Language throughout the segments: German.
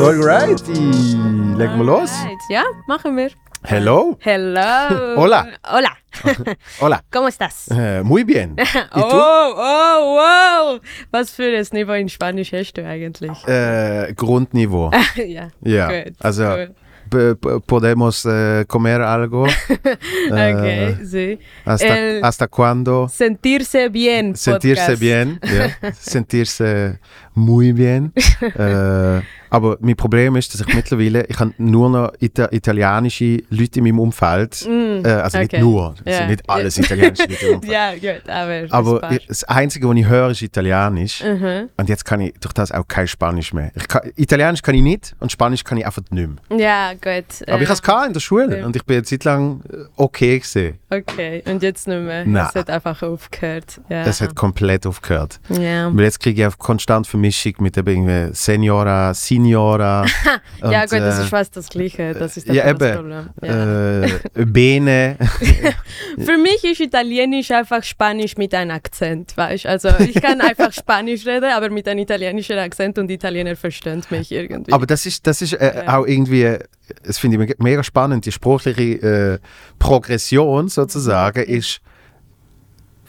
Alrighty, legen wir los. Alright. Ja, machen wir. Hello. Hello. Hola. Hola. Hola. ¿Cómo estás? Äh, muy bien. ¿Y oh, oh, wow. Was für ein Niveau in Spanisch hast du eigentlich? Äh, Grundniveau. ja. Ja. Gut, also, p- podemos äh, comer algo. Okay, sí. Hasta, El- hasta cuando? Sentirse bien. Sentirse Podcast. bien. Ja. Sentirse muy bien. äh, aber mein Problem ist, dass ich mittlerweile, ich habe nur noch Ita italienische Leute in meinem Umfeld. Mm, Äh, also nicht okay. nur, es Ja. sind nicht alles italienische Leute im Umfeld. Ja, gut, aber. Aber das ich, das Einzige, was ich höre, ist Italienisch. Mhm. Und jetzt kann ich durch das auch kein Spanisch mehr. Ich kann, Italienisch kann ich nicht und Spanisch kann ich einfach nicht mehr. Ja, gut. Aber ich äh, hatte es in der Schule Ja. und ich bin eine Zeit lang äh, okay gesehen. Okay, und jetzt nicht mehr. Nein. Es hat einfach aufgehört. Ja. Das hat komplett aufgehört. ja. Weil jetzt kriege ich auch konstant Vermischung mit eben irgendwie Senora, Signora. ja, und, gut, das äh, ist fast das Gleiche. Das ist ja, das eben. Problem. Ja. Äh, Bene. Für mich ist Italienisch einfach Spanisch mit einem Akzent, weißt Also ich kann einfach Spanisch reden, aber mit einem italienischen Akzent und die Italiener verstehen mich irgendwie. Aber das ist, das ist äh, Ja. auch irgendwie, das finde ich me- mega spannend, die sprachliche äh, Progression sozusagen ist,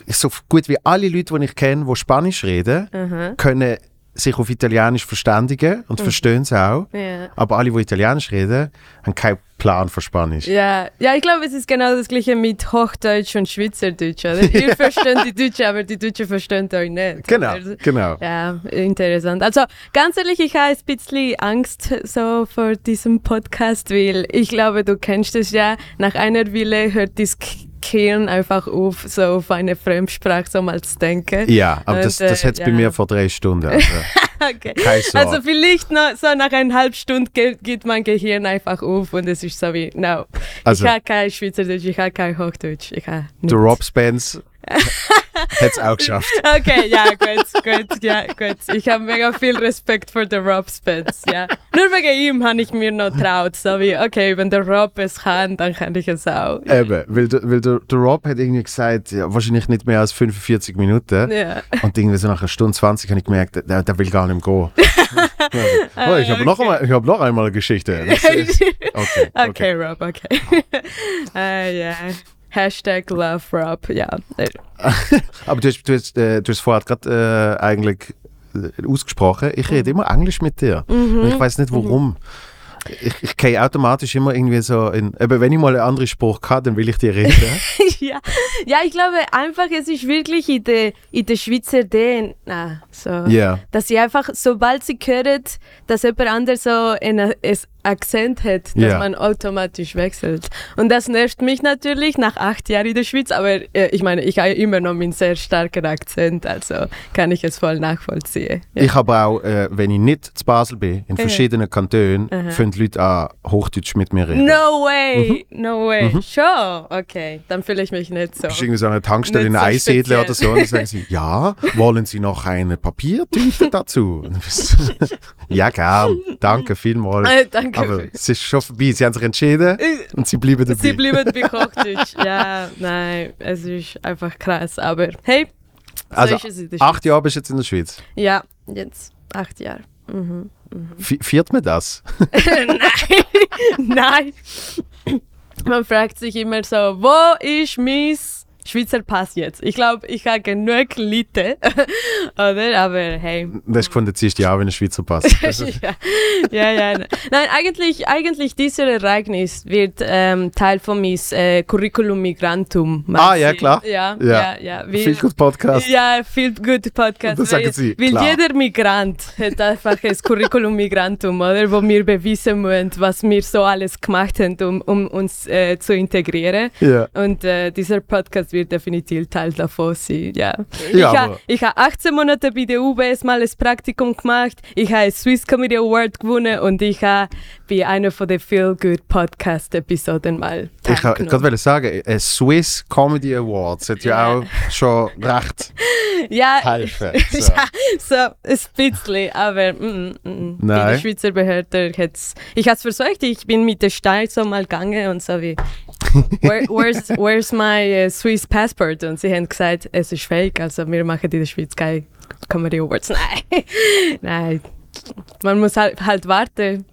ist so gut wie alle Leute, die ich kenne, die Spanisch reden, Aha. können sich auf Italienisch verständigen und verstehen es auch. Ja. Aber alle, die Italienisch reden, haben keinen Plan für Spanisch. Ja, ja, ich glaube, es ist genau das gleiche mit Hochdeutsch und Schweizerdeutsch. Oder? Ihr versteht die Deutschen, aber die Deutschen verstehen euch nicht. Genau, Also, genau. Ja, interessant. Also ganz ehrlich, ich habe ein bisschen Angst so vor diesem Podcast, weil ich glaube, du kennst es ja, nach einer Weile hört das Gehirn einfach auf, so auf eine Fremdsprache so mal zu denken. Ja, aber das, Und, äh, das hat es bei ja. mir vor drei Stunden. Also, Okay. Also vielleicht noch, so nach eineinhalb Stunden geht, geht mein Gehirn einfach auf und es ist so wie, no, Also- ich habe kein Schweizerdeutsch, ich habe kein Hochdeutsch, ich habe der Rob Spence hat es auch geschafft. Okay, ja, gut, gut, ja, gut. Ich habe mega viel Respekt vor den Rob Spence, ja. Nur wegen ihm habe ich mir noch traut, so wie, okay, wenn der Rob es kann, dann kann ich es auch. Eben, weil, der, weil der, der Rob hat irgendwie gesagt, ja, wahrscheinlich nicht mehr als 45 Minuten. Ja. Und irgendwie so nach einer Stunde 20 habe ich gemerkt, der, der will gar nicht mehr gehen. oh, ich habe noch, einmal- ich hab noch einmal eine Geschichte. Ist, okay, Okay, okay. Rob, okay. äh, ja. Hashtag Love Rob, ja. Aber du hast, du hast, äh, du hast vorher gerade äh, eigentlich äh, ausgesprochen, ich rede immer Englisch mit dir. Und ich weiß nicht warum. Ich, ich gehe automatisch immer irgendwie so in, eben wenn ich mal einen anderen Spruch habe, dann will ich dir reden. ja. ja, ich glaube einfach, es ist wirklich in der, in der Schweizer DNA so. Ja. Dass sie einfach, sobald sie hören, dass jemand anderes so einen es- Akzent hat, dass Ja. man automatisch wechselt. Und das nervt mich natürlich nach acht Jahren in der Schweiz, aber äh, ich meine, ich habe immer noch meinen sehr starken Akzent, also kann ich es voll nachvollziehen. Ja. Ich habe auch, äh, wenn ich nicht zu Basel bin, in verschiedenen Kantonen, Aha. fangen die Leute an, Hochdeutsch mit mir reden. No way, Mhm. no way. Schon, okay, dann fühle ich mich nicht so. Du bist irgendwie so an einer Tankstelle in so Eisedle oder so und dann sagen sie, ja, wollen Sie noch eine Papiertüte dazu? Ja, gern, danke vielmals. Äh, danke. Aber es ist schon vorbei, sie haben sich entschieden und sie bleiben dabei. Sie bleiben bei Hochdeutsch. ja, nein, es ist einfach krass. Aber hey, so also, ist es in der acht Jahre bist du jetzt in der Schweiz. Ja, jetzt acht Jahre. Mhm. Vi- Viert man das? nein. Man fragt sich immer so, wo ist mein Schweizer Pass jetzt? Ich glaube, ich habe genug Leute, oder? Aber hey. Du hast gefunden, ziehst du ja auch wie ein Schweizer Pass. Ja, ja, ja. Nein, eigentlich, eigentlich dieses Ereignis wird ähm, Teil von meinem äh, Curriculum Migrantum. Ah, ja, klar. Ja, Ja. ja, ja. Viel gut Podcast. Ja, viel gut Podcast. Das sagen Sie, Weil klar. jeder Migrant hat einfach ein Curriculum Migrantum, oder? Wo wir beweisen müssen, was wir so alles gemacht haben, um, um uns äh, zu integrieren. Ja. Und äh, dieser Podcast Wird definitiv Teil davon sein. Ja. Ja, ich habe ha 18 Monate bei der UBS mal ein Praktikum gemacht. Ich habe Swiss Comedy Award gewonnen und ich habe bei einer von den Feel Good Podcast Episoden mal Ich wollte gerade sagen, ein Swiss Comedy Awards hat ja, Ja. auch schon recht ja, helfen. So. ja, so ein bisschen, aber mm, mm, mm. Nein. der Schweizer Behörde hat's. Ich habe es versucht, ich bin mit der Stein so mal gegangen und so wie, Where, where's, where's my äh, Swiss Passport? Und sie haben gesagt, es ist fake, also wir machen in der Schweiz keine Comedy Awards. Nein, nein. Man muss halt, halt warten,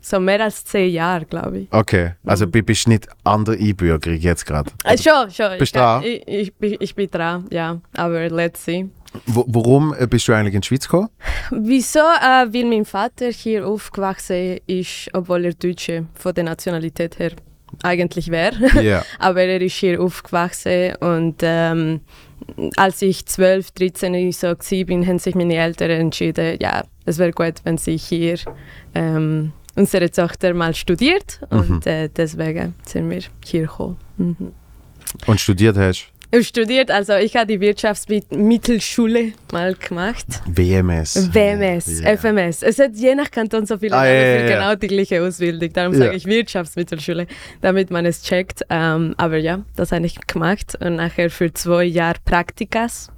so mehr als zehn Jahre, glaube ich. Okay, also du bist nicht an der Einbürgerung jetzt gerade. Äh, schon, schon. Bist ich, dran? Ich, ich, bin- ich bin dran, ja. Aber let's see. Wo, warum äh, bist du eigentlich in die Schweiz gekommen? Wieso? Äh, weil mein Vater hier aufgewachsen ist, obwohl er Deutsche von der Nationalität her eigentlich wäre. Ja. Aber er ist hier aufgewachsen und ähm, als ich 12, 13 so war, haben sich meine Eltern entschieden, ja, es wäre gut, wenn sie hier ähm, unsere Tochter mal studiert und äh, deswegen sind wir hier gekommen. Mhm. Und studiert hast? Ich studiert, also ich habe die Wirtschaftsmittelschule mal gemacht. WMS. WMS, Ja. FMS. Es hat je nach Kanton so viele Ah, Namen für ja. genau die gleiche Ausbildung. Darum sage ich Wirtschaftsmittelschule, damit man es checkt. Ähm, aber ja, das habe ich gemacht und nachher für zwei Jahre Praktikas.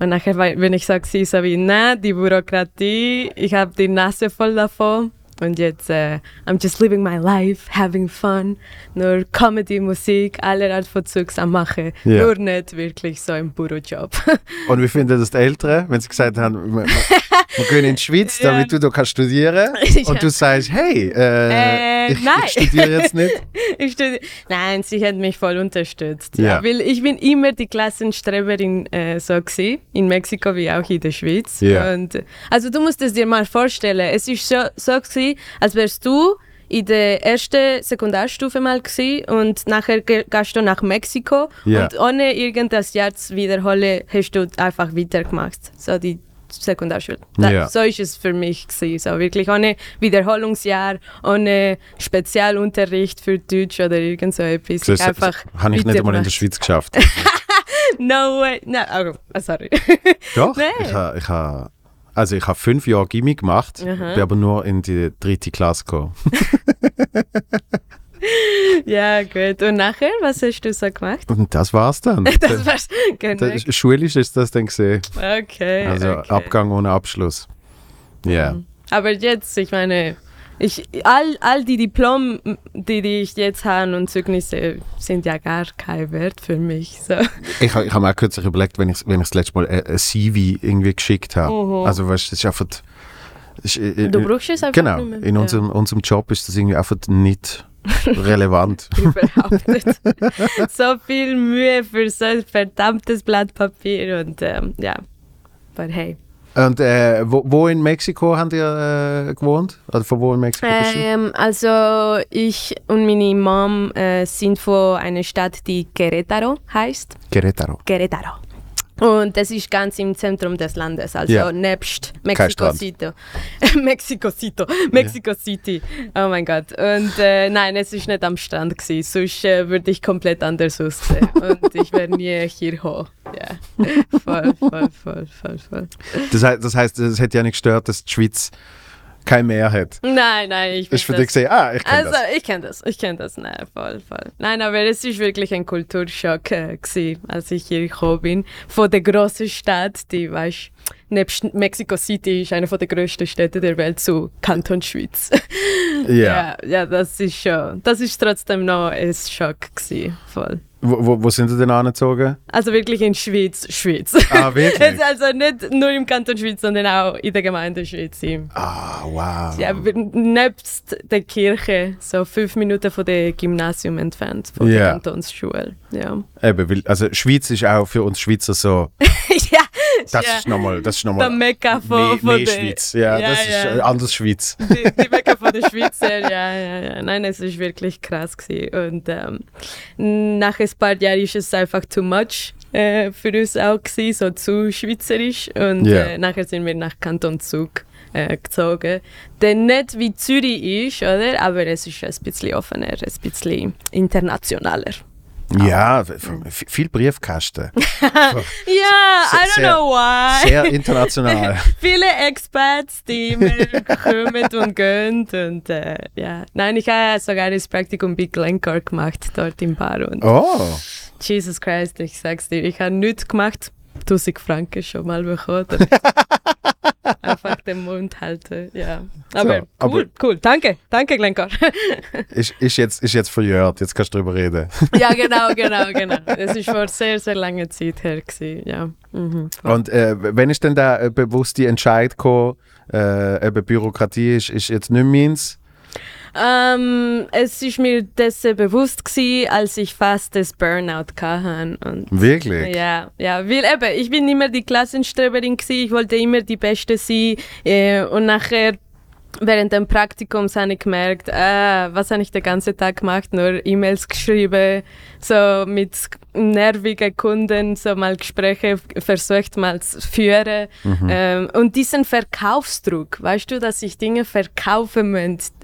Und nachher bin ich so, gewesen, so wie, na, die Bürokratie, ich habe die Nase voll davon. Und jetzt, äh, I'm just living my life, having fun. Nur Comedy, Musik, alle Art von Zeugs am machen. Ja. Nur nicht wirklich so im Bürojob. Und wie finden das die Eltern, wenn sie gesagt haben, wir, wir gehen in die Schweiz, Ja. damit du da kannst studieren Ja. Und du sagst, hey, äh, Äh, ich, ich studiere jetzt nicht. Ich studi- Nein, sie hat mich voll unterstützt. Ja. Weil ich bin immer die Klassenstreberin äh, so gewesen, in Mexiko wie auch in der Schweiz. Und, äh, also du musst es dir mal vorstellen, es ist so, so gewesen, als wärst du in der ersten Sekundarstufe mal gewesen und nachher ge- gehst du nach Mexiko Ja. und ohne irgendein Jahr zu wiederholen, hast du einfach weitergemacht. So die Sekundarschule. Da, Ja. So ist es für mich gewesen. So wirklich ohne Wiederholungsjahr, ohne Spezialunterricht für Deutsch oder irgend so etwas. Das Ich einfach habe ich nicht einmal in der. Schweiz geschafft. No way. No, oh, sorry. Doch, Nein. ich habe also ich ha fünf Jahre Gimmi gemacht, Aha. bin aber nur in die dritte Klasse gekommen. ja, gut. Und nachher, was hast du so gemacht? Und das war's dann. Das war's. Genau. Schulisch ist das dann gesehen. Okay. Also okay. Abgang ohne Abschluss. Ja. Aber jetzt, ich meine, ich, all, all die Diplom, die, die ich jetzt habe und Zeugnisse, sind ja gar kein Wert für mich. So. Ich, ich habe mir auch kürzlich überlegt, wenn ich, wenn ich das letzte Mal ein, ein CV irgendwie geschickt habe. Mhm. Also weißt du, das ist einfach... das ist, äh, Du äh, brauchst es einfach Genau, nicht mehr. in unserem, unserem Job ist das irgendwie einfach nicht relevant. ja, überhaupt nicht. so viel Mühe für so ein verdammtes Blatt Papier und ähm, ja. Aber hey. Und äh, wo, wo in Mexiko habt ihr äh, gewohnt? Oder von wo in Mexiko bist du? Ähm, also ich und meine Mom äh, sind von einer Stadt, die Querétaro heißt. Querétaro. Querétaro. Und das ist ganz im Zentrum des Landes, also Ja. nebst Mexico. City. Mexico City. Mexico City. Oh mein Gott. Und äh, nein, es ist nicht am Strand gewesen, sonst äh, würde ich komplett anders aussehen. Und ich wäre nie hier hoch. Ja. Voll, voll, voll, voll, voll. Das, heißt, das heißt, es hätte ja nicht gestört, dass die Schweiz kein Meer hat. Nein, nein, ich Das ist für dich ah, ich kenne Also, das. ich kenne das, ich kenne das, nein, voll, voll. Nein, aber es ist wirklich ein Kulturschock äh, gewesen, als ich hier gekommen bin. Von der großen Stadt, die, weißt nebst Mexico City ist eine der größten Städte der Welt zu Kanton Schweiz. Ja. ja, ja, das ist schon, das ist trotzdem noch ein Schock gewesen, voll. Wo, wo, wo sind sie denn angezogen? Also wirklich in Schweiz, Schweiz. Ah, wirklich? Also nicht nur im Kanton Schweiz, sondern auch in der Gemeinde Schweiz. Ah, wow. Ja, nebst der Kirche, so fünf Minuten von dem Gymnasium entfernt, von Ja. der Kantonsschule. Ja. Eben, weil, also Schweiz ist auch für uns Schweizer so, ja, das ja. ist nochmal, das ist der nochmal Mekka von, mehr der Schweiz. Ja, Ja, das ist ja. äh, anders Schweiz. Die, die Mekka von der Schweizer, ja, ja, ja. Nein, es ist wirklich krass gewesen. Und ähm, nach ein paar Jahren ist es einfach too much äh, für uns auch gewesen, so zu schweizerisch. Und Ja. äh, nachher sind wir nach Kanton Zug äh, gezogen. Der nicht wie Zürich ist, oder? Aber es ist ein bisschen offener, ein bisschen internationaler. Ja, viel Briefkasten. ja, I don't know why. Sehr international. Viele Experts, die immer kommen und gehen. Und, äh, ja. Nein, ich habe sogar das Praktikum bei Glencore gemacht, dort im Bar. Und oh. Jesus Christ, ich sag's dir, ich habe nichts gemacht. 1000 Franken schon mal bekommen. Einfach den Mund halten, ja. Aber, So, cool, aber- cool. Danke, danke, Glencore. Ist, ist, jetzt, ist jetzt verjährt, jetzt kannst du drüber reden. ja, genau, genau, genau. Das ist vor sehr, sehr langer Zeit her gewesen, ja. Mhm. Und äh, wenn ist denn da äh, bewusst die Entscheid gekommen, äh, eben Bürokratie ist, ist jetzt nicht meins? Ähm, es ist mir dessen bewusst gewesen, als ich fast das Burnout hatte. Und Wirklich? ja, ja, weil eben, ich bin immer die Klassenstreberin gewesen, ich wollte immer die Beste sein äh, und nachher während dem Praktikum habe ich gemerkt, ah, was habe ich den ganzen Tag gemacht, nur E-Mails geschrieben, so mit nervigen Kunden, so mal Gespräche versucht mal zu führen ähm, und diesen Verkaufsdruck, weißt du, dass ich Dinge verkaufen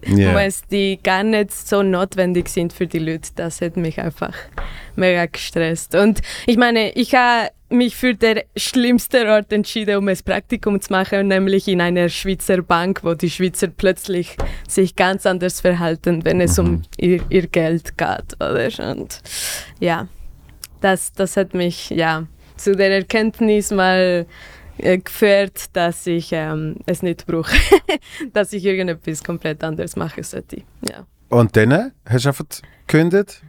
Ja. muss, die gar nicht so notwendig sind für die Leute, das hat mich einfach mega gestresst. Und ich meine, ich habe mich für den schlimmsten Ort entschieden, um ein Praktikum zu machen, nämlich in einer Schweizer Bank, wo die Schweizer plötzlich sich ganz anders verhalten, wenn es um ihr, ihr Geld geht, oder? Und ja, das, das hat mich ja zu der Erkenntnis mal äh, geführt, dass ich ähm, es nicht brauche, dass ich irgendetwas komplett anderes machen sollte. Ja. Und dann hast du einfach gekündigt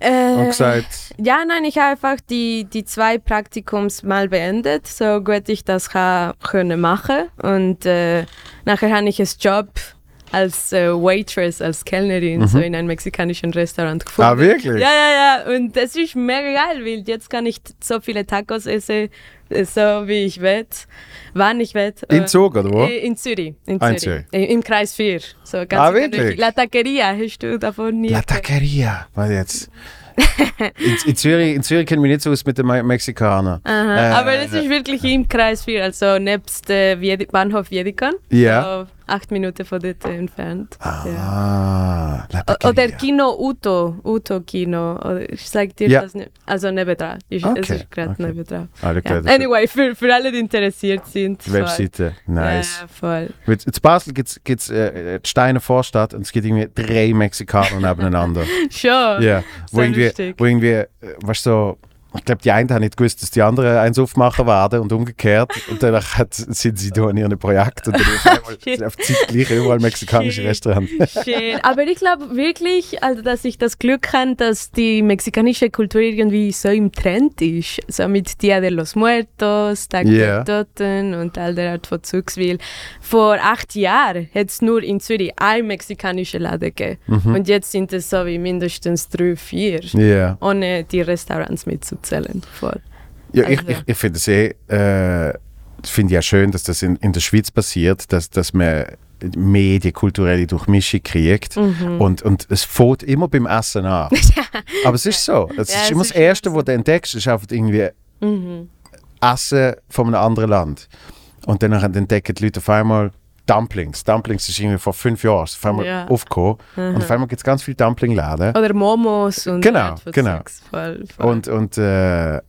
und Äh, gesagt, ja, nein, ich habe einfach die, die zwei Praktikums mal beendet, so gut ich das können machen. Und äh, nachher habe ich einen Job als äh, Waitress, als Kellnerin, so in einem mexikanischen Restaurant gefunden. ah wirklich? Ja, ja, ja. Und das ist mega geil, weil jetzt kann ich so viele Tacos essen, äh, so wie ich will, wann ich will. In Zug oder wo? äh, In Zürich. In Ah, in Zürich. Zürich. Äh, Im Kreis 4. So ganz Ah, in der wirklich? La Taqueria, hast du davon nie La? Taqueria. Was jetzt? in, in, Zürich, in Zürich kennen wir nicht so aus mit den Me Mexikanern. Aha, Äh, aber es ist wirklich im Kreis 4, also nebst äh, Bahnhof Wiedikon. Ja. So acht Minuten von dort entfernt. Ja. Ah, Taqueria. Oder Kino Uto, Uto Kino. Ich sag dir Ja. das nicht. Also nebendran. Ich, Es Okay, ist gerade okay. nebendran. Okay, Ja. Anyway, für, für alle, die interessiert sind. Webseite. Voll. Nice. Ja, voll. Mit- In Basel gibt es äh, die Steiner Vorstadt und es gibt irgendwie drei Mexikaner nebeneinander. Schon. Ja, wo irgendwie, lustig. wo irgendwie, äh, weißt du, so, ich glaube, die einen haben nicht gewusst, dass die anderen eins aufmachen werden und umgekehrt. Und dann hat, sind sie da in ihren Projekt und dann auf einmal sind auf zeitgleich überall mexikanische. Restaurants. Schön. Aber ich glaube wirklich, also, dass ich das Glück habe, dass die mexikanische Kultur irgendwie so im Trend ist. So mit Dia de los Muertos, Tag Ja. der Toten und all der Art von Zeugs. Weil vor acht Jahren hat es nur in Zürich ein mexikanischer Laden gegeben. Und jetzt sind es so wie mindestens drei, vier. Ja, Ohne die Restaurants mitzuzählen. Voll. ja ich, Also. ich, ich finde es eh, äh, finde ja schön, dass das in, in der Schweiz passiert, dass, dass man mehr die kulturelle Durchmischung kriegt. Mhm. Und, und es fängt immer beim Essen an. Aber es ist so. Es Ja, ist immer das Erste, was du entdeckst, ist einfach irgendwie Mhm. Essen von einem anderen Land. Und dann entdecken die Leute auf einmal Dumplings. Dumplings ist irgendwie vor fünf Jahren auf einmal Ja. aufgekommen. Und auf einmal gibt es ganz viele Dumpling-Läden. Oder Momos und Genau, genau. Voll, voll. Und, und, äh,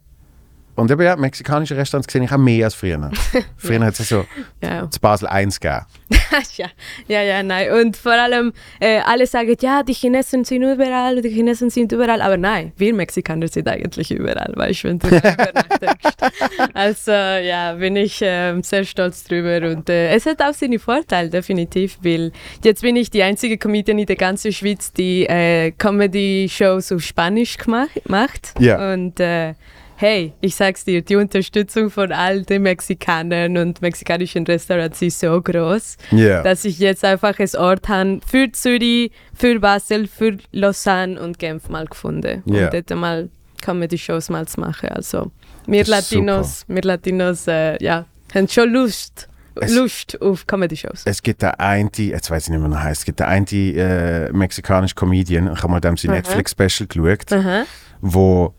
und eben, ja, mexikanische Restaurants sehe ich auch mehr als früher. früher hat es so ja. zu Basel 1 gegeben. ja, ja, ja, nein. Und vor allem, äh, alle sagen, ja, die Chinesen sind überall, die Chinesen sind überall. Aber nein, wir Mexikaner sind eigentlich überall, weißt du, wenn du darüber nachdenkst. Also, ja, bin ich ähm, sehr stolz drüber. Und äh, es hat auch seine Vorteile, definitiv, weil jetzt bin ich die einzige Comedian in der ganzen Schweiz, die äh, Comedy-Shows auf Spanisch gemacht, macht. Ja. Und äh, hey, ich sag's dir, die Unterstützung von all den Mexikanern und mexikanischen Restaurants ist so groß Ja. dass ich jetzt einfach ein Ort habe für Zürich, für Basel, für Lausanne und Genf mal gefunden. Ja. Und dort mal Comedy-Shows mal zu machen. Also wir Latinos, wir Latinos äh, ja, haben schon Lust, Es- Lust auf Comedy-Shows. Es gibt da einen, jetzt weiß ich nicht mehr, wie er heißt, es gibt da einen äh, mexikanische Comedian, ich habe mal dem sein Aha. Netflix-Special geschaut, Aha. wo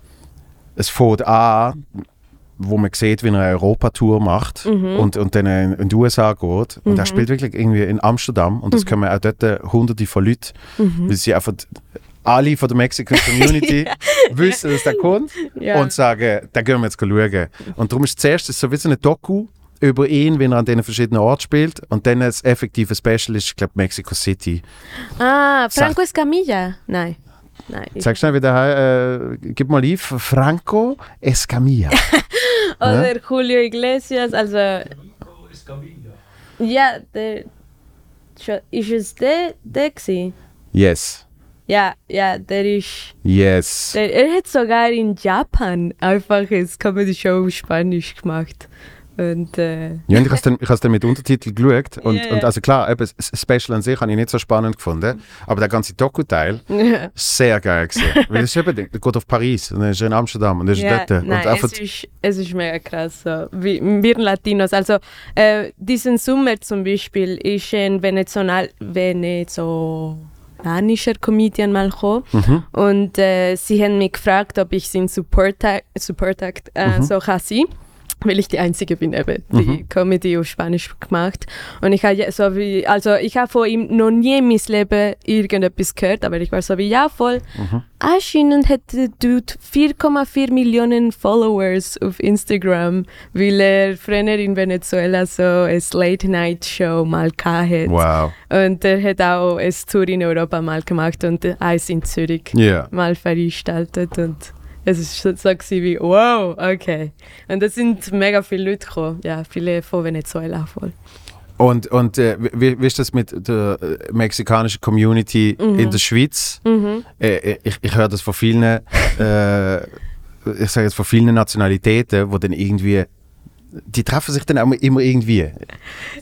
es fängt an, wo man sieht, wie er eine Europatour macht Mhm. und, und dann in, in die USA geht. Und er spielt wirklich irgendwie in Amsterdam und es kommen auch dort hunderte von Leuten, Mhm. weil sie einfach alle von der Mexican Community wissen, dass der kommt Ja. und sagen, da gehen wir jetzt schauen. Und darum ist zuerst so wie so eine Doku über ihn, wenn er an den verschiedenen Orten spielt und dann das effektive Special ist, ich glaube, Mexico City. Ah, Franco Escamilla. Nein. Nein. Sag schnell wieder, äh, gib mal lief, Franco Escamilla. Oder Julio Iglesias, also. Ja, der. Ist es der, der gewesen? Yes, Ja, ja, der ist. yes. Der, er hat sogar in Japan einfach eine Comedy-Show auf Spanisch gemacht. Und äh, Ja, und ich habe es dann, mit Untertitel geschaut und, ja. und also klar, eben, das Special an sich habe ich nicht so spannend gefunden, aber der ganze Doku-Teil sehr geil gewesen. Weil es ist eben, der geht auf Paris und dann ist er in Amsterdam und dann ist ja, dort. nein, und es, ist, es ist mega krass. So. Wie, wir Latinos, also äh, diesen Sommer zum Beispiel ist ein Venezonal venezolanischer Comedian mal gekommen Mhm. und äh, sie haben mich gefragt, ob ich seinen Support Act, Support Act äh, Mhm. so kann sein weil ich die Einzige bin eben, die Comedy auf Spanisch gemacht. Und ich habe so wie, also ich habe von ihm noch nie in meinem Leben irgendetwas gehört, aber ich war so wie, ja voll. Mhm. Anscheinend hat der Dude 4,4 Millionen Followers auf Instagram, weil er früher in Venezuela so eine Late-Night-Show mal hatte. wow. Und er hat auch eine Tour in Europa mal gemacht und eins in Zürich Ja. mal veranstaltet und es ist so, wie wow, okay. Und es sind mega viele Leute gekommen, ja, viele von Venezuela voll. Und, und äh, wie, wie ist das mit der äh, mexikanischen Community in der Schweiz? Mhm. Äh, ich ich höre das von vielen, äh, ich sage jetzt von vielen Nationalitäten, wo dann irgendwie, die treffen sich dann auch immer irgendwie.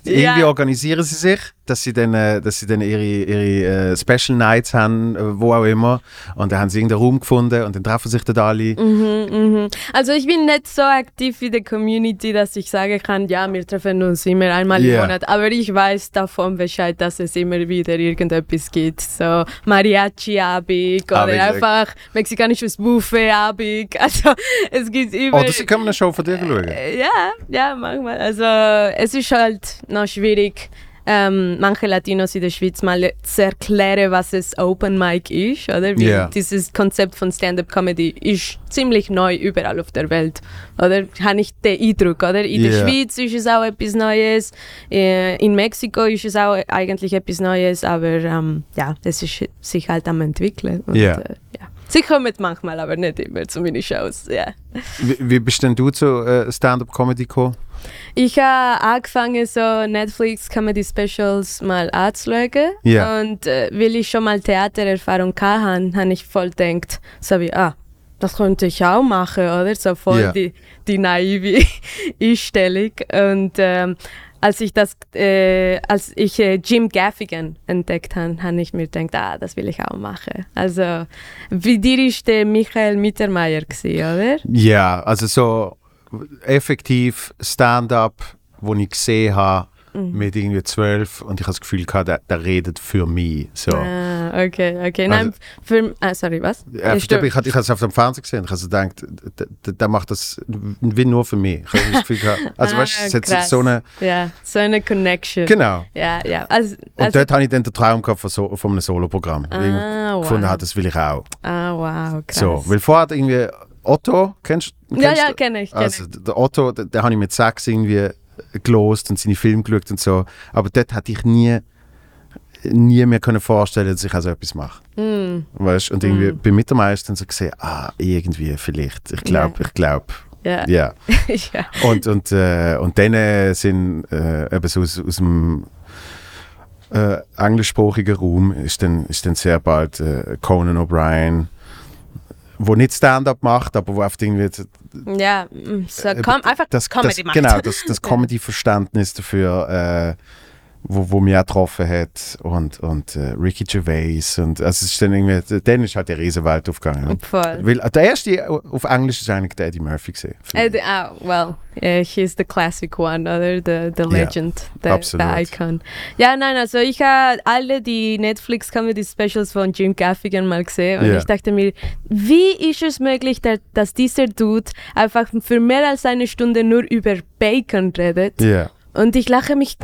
Irgendwie Ja. organisieren sie sich, dass sie dann, äh, dass sie dann ihre, ihre äh, Special Nights haben, äh, wo auch immer. Und dann haben sie irgendeinen Raum gefunden und dann treffen sich dort alle. Mhm, mhm. Also ich bin nicht so aktiv in der Community, dass ich sagen kann, ja, wir treffen uns immer einmal Ja. im Monat. Aber ich weiß davon Bescheid, dass es immer wieder irgendetwas gibt. So Mariachi-Abend oder ja. einfach mexikanisches Buffet-Abend. Also es gibt immer... Oder sie können eine Show von dir schauen. Ja, ja, manchmal. Also es ist halt noch schwierig, ähm, manche Latinos in der Schweiz mal zu erklären, was es Open Mic ist, oder? Ja. Dieses Konzept von Stand-up-Comedy ist ziemlich neu überall auf der Welt, oder? Habe ich den Eindruck, oder? In der Ja. Schweiz ist es auch etwas Neues, äh, in Mexiko ist es auch eigentlich etwas Neues, aber ähm, ja, es ist sich halt am entwickeln. Und, Ja. äh, ja. Sie kommen manchmal, aber nicht immer zu meinen Shows, ja. Wie, wie bist denn du zu äh, Stand-up-Comedy gekommen? Ich habe angefangen, so Netflix Comedy Specials mal anzuschauen. Ja. Und äh, weil ich schon mal Theatererfahrung hatte, habe ich voll gedacht, so wie, ah, das könnte ich auch machen, oder? So voll Ja. die, die naive Einstellung. Und ähm, als ich das, äh, als ich äh, Jim Gaffigan entdeckt habe, habe ich mir gedacht, ah, das will ich auch machen. Also, wie dir ist der Michael Mittermeier gewesen, oder? Ja, also so effektiv Stand-up, wo ich gesehen habe, Mhm. mit irgendwie zwölf und ich habe das Gefühl gehabt, der, der redet für mich. So. Ah, okay, okay. Nein, für, ah, sorry, was? Ja, Hast du- ich habe ich es auf dem Fernsehen gesehen. Ich habe gedacht, der, der, macht das wie nur für mich. Ich habe das Gefühl gehabt, also Ah, weißt du, es so eine. Ja, so eine Connection. Genau. Ja, ja. Also, Und also, dort habe ich dann den Traum gehabt von, so, von einem Soloprogramm. Ah, ich wow. gefunden habe, das will ich auch. ah, wow, krass. So, weil vorher irgendwie Otto, kennst du? ja, ja, kenne ich. Kenn Also der Otto, den, den habe ich mit sechs irgendwie gelost und seine Filme geschaut und so. Aber dort hätte ich nie, nie mehr können vorstellen, dass ich auch so etwas mache. Mm, Weißt? Und irgendwie bei Mittermeister so gesehen, ah, irgendwie vielleicht. Ich glaube, Ja. ich glaube. ja. Ja. ja. Und, und, äh, und dann sind äh, eben so aus, aus dem äh, englischsprachigen Raum ist dann, ist dann sehr bald äh, Conan O'Brien, wo nicht Stand-up macht, aber wo oft irgendwie Ja, mm, so, Äh, komm, einfach das, Comedy das, macht. Genau, das, das Comedy-Verständnis dafür, äh, wo, wo mich auch getroffen hat und, und äh, Ricky Gervais und also es ist dann irgendwie, dann ist halt die Riesenwelt aufgegangen. Voll. Weil äh, der erste auf Englisch ist eigentlich der Eddie Murphy gesehen. Uh, the, oh, well, uh, he's the classic one, oder? The, the legend, the, absolut. the icon. Ja, nein, also ich habe alle die Netflix Comedy Specials von Jim Gaffigan mal gesehen und Ja. ich dachte mir, wie ist es möglich, dass, dieser Dude einfach für mehr als eine Stunde nur über Bacon redet? Ja. Und ich lache mich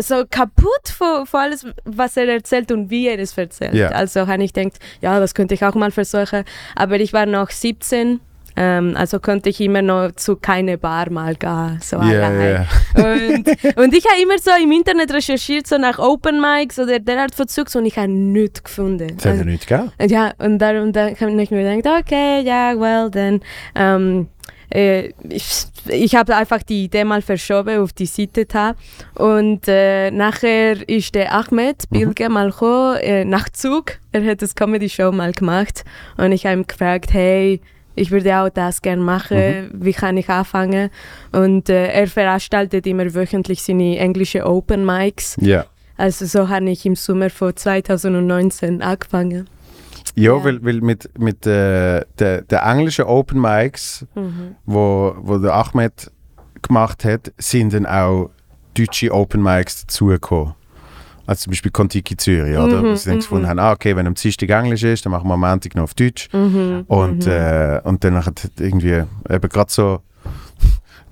so kaputt vor, vor alles, was er erzählt und wie er es erzählt. Ja. Also habe ich gedacht, ja, das könnte ich auch mal versuchen. Aber ich war noch 17 ähm, also konnte ich immer noch zu keine Bar mal gehen, so Ja, allein. Und, und ich habe immer so im Internet recherchiert, so nach Open Mics oder der Art von Zugs und ich habe nichts gefunden. Das hat er nicht gegeben. Ja, und darum habe ich mir gedacht, okay, ja, well, dann. Ähm, äh, ich ich habe einfach die Idee mal verschoben auf die Seite da. Und äh, nachher ist der Ahmed Bilge mal gekommen, äh, nach Zug. Er hat das Comedy-Show mal gemacht. Und ich habe ihn gefragt, hey, ich würde auch das gerne machen, wie kann ich anfangen? Und äh, er veranstaltet immer wöchentlich seine englische Open Mics. Ja. Also so habe ich im Sommer von 2019 angefangen. Ja, Ja. weil, weil mit, mit äh, der, der englischen Open Mics, Mhm. wo, wo der Ahmed gemacht hat, sind dann auch deutsche Open Mics dazugekommen. Also zum Beispiel Kontiki Zürich, oder? Mhm, Wo sie dann gefunden haben, ah, okay, wenn am Dienstag Englisch ist, dann machen wir am Montag noch auf Deutsch. Mhm. Und, äh, und dann hat irgendwie, eben gerade so,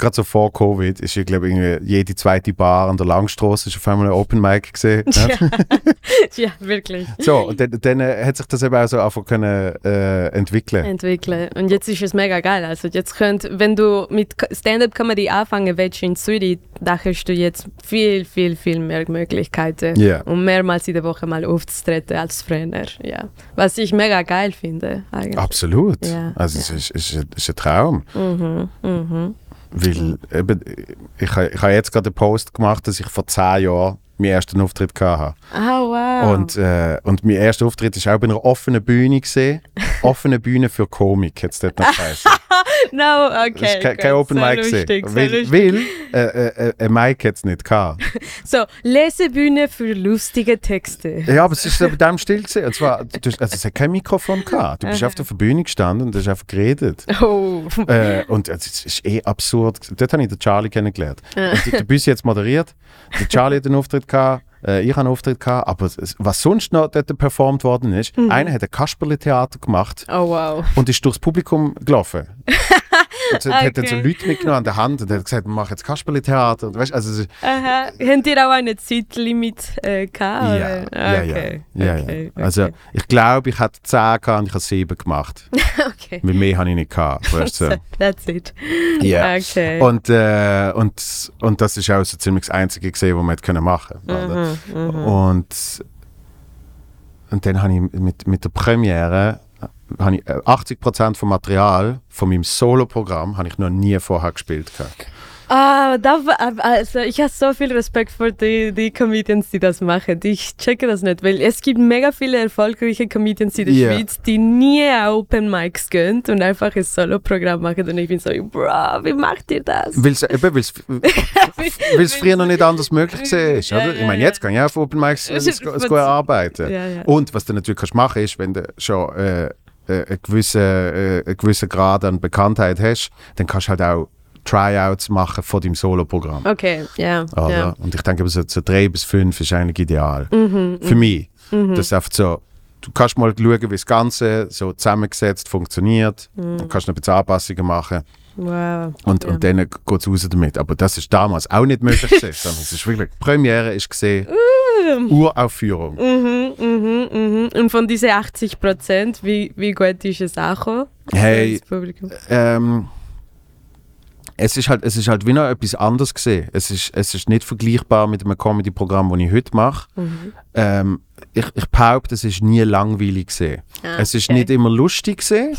gerade so vor Covid, ist ich glaube irgendwie jede zweite Bar an der Langstrasse ist auf einmal ein Open Mic gesehen. Ja. ja, wirklich. So, und dann, dann äh, hat sich das eben auch so einfach können, äh, entwickeln. Entwickeln. Und jetzt ist es mega geil. Also jetzt könnt, wenn du mit Stand-up-Comedy anfangen willst in Zürich, da hast du jetzt viel, viel, viel mehr Möglichkeiten. Ja. Um mehrmals in der Woche mal aufzutreten als früher. Ja. Was ich mega geil finde. Eigentlich. Absolut. Ja, also es ist, ist, ist, ist ein Traum. Mhm, mhm. Weil eben, ich, ich habe jetzt gerade einen Post gemacht, dass ich vor zehn Jahren meinen ersten Auftritt hatte. Ah, wow. Und, äh, und mein erster Auftritt war auch bei einer offenen Bühne. Gesehen. offene Bühne für Komik, es dort noch geheißen. no, okay. Das ist kein, Open Mic. lustig, Gewesen. Weil, weil äh, äh, äh, ein Mic hat es nicht gehabt. So, Lesebühne für lustige Texte. Ja, aber es ist bei dem still gewesen. Und zwar, du, also es hat kein Mikrofon gehabt. Du bist auf der Bühne gestanden und hast einfach geredet. Oh. Äh, und es ist- ist eh absurd. Dort habe ich den Charlie kennengelernt. Und der- der Büssi jetzt moderiert. Der Charlie hat einen Auftritt gehabt. Äh, ich habe einen Auftritt gehabt. Aber es- was sonst noch dort performt worden ist, einer hat ein Kasperle-Theater gemacht Oh, wow. und ist durchs Publikum gelaufen. Und so- hat dann so Okay. Leute mitgenommen an der Hand und hat gesagt, wir machen jetzt Kasperle-Theater. Und weißt, also, Aha. Habt ihr auch eine Zeitlimit äh, gehabt? ja, oder? ja, okay. ja, ja, okay. ja. Also ich glaube, ich hatte 10 gehabt und ich habe 7 gemacht. okay. Weil mehr habe ich nicht gehabt. Weißt du? That's it. Ja. Okay. Und, äh, und, und das ist auch so ziemlich das Einzige gesehen, was man hätte können machen oder? Mhm, mhm. Und, und dann habe ich mit, mit der Premiere habe ich, äh, 80% vom Material von meinem Solo-Programm habe ich noch nie vorher gespielt. gehabt. Ah, da, also ich habe so viel Respekt vor die, die Comedians, die das machen. Ich checke das nicht, weil es gibt mega viele erfolgreiche Comedians in der Ja. Schweiz, die nie Open Mics gehen und einfach ein Solo-Programm machen. Und ich bin so, bro, wie macht ihr das? Weil es weil's, weil's früher noch nicht anders möglich war. Ist, Ja, oder? ja, Ich meine, jetzt kann ich auf Open Mics äh, Es es, es, es arbeiten. Ja. Und was du natürlich kannst machen ist, wenn du schon äh, äh, einen, gewissen, äh, einen gewissen Grad an Bekanntheit hast, dann kannst du halt auch Tryouts machen von deinem Solo-Programm. Okay, ja. Oder? ja. Und ich denke, so, so drei bis fünf ist eigentlich ideal. Mhm, Für mich. Das ist einfach so, du kannst mal schauen, wie das Ganze so zusammengesetzt funktioniert. Dann kannst du noch ein bisschen Anpassungen machen. Wow. Und. Ja. und dann geht es raus damit. Aber das ist damals auch nicht möglich. gewesen, sondern es ist wirklich, Premiere ist gesehen, Uraufführung. Mhm, mhm, mhm. Und von diesen 80 Prozent, wie, wie gut ist es auch? Hey. Ähm, es ist halt, es ist halt wie noch etwas anderes gesehen. Es ist, es ist nicht vergleichbar mit einem Comedy-Programm, das ich heute mache. Mhm. Ähm, ich, ich behaupte, es ist nie langweilig gesehen. Ah, Es ist okay. nicht immer lustig gesehen,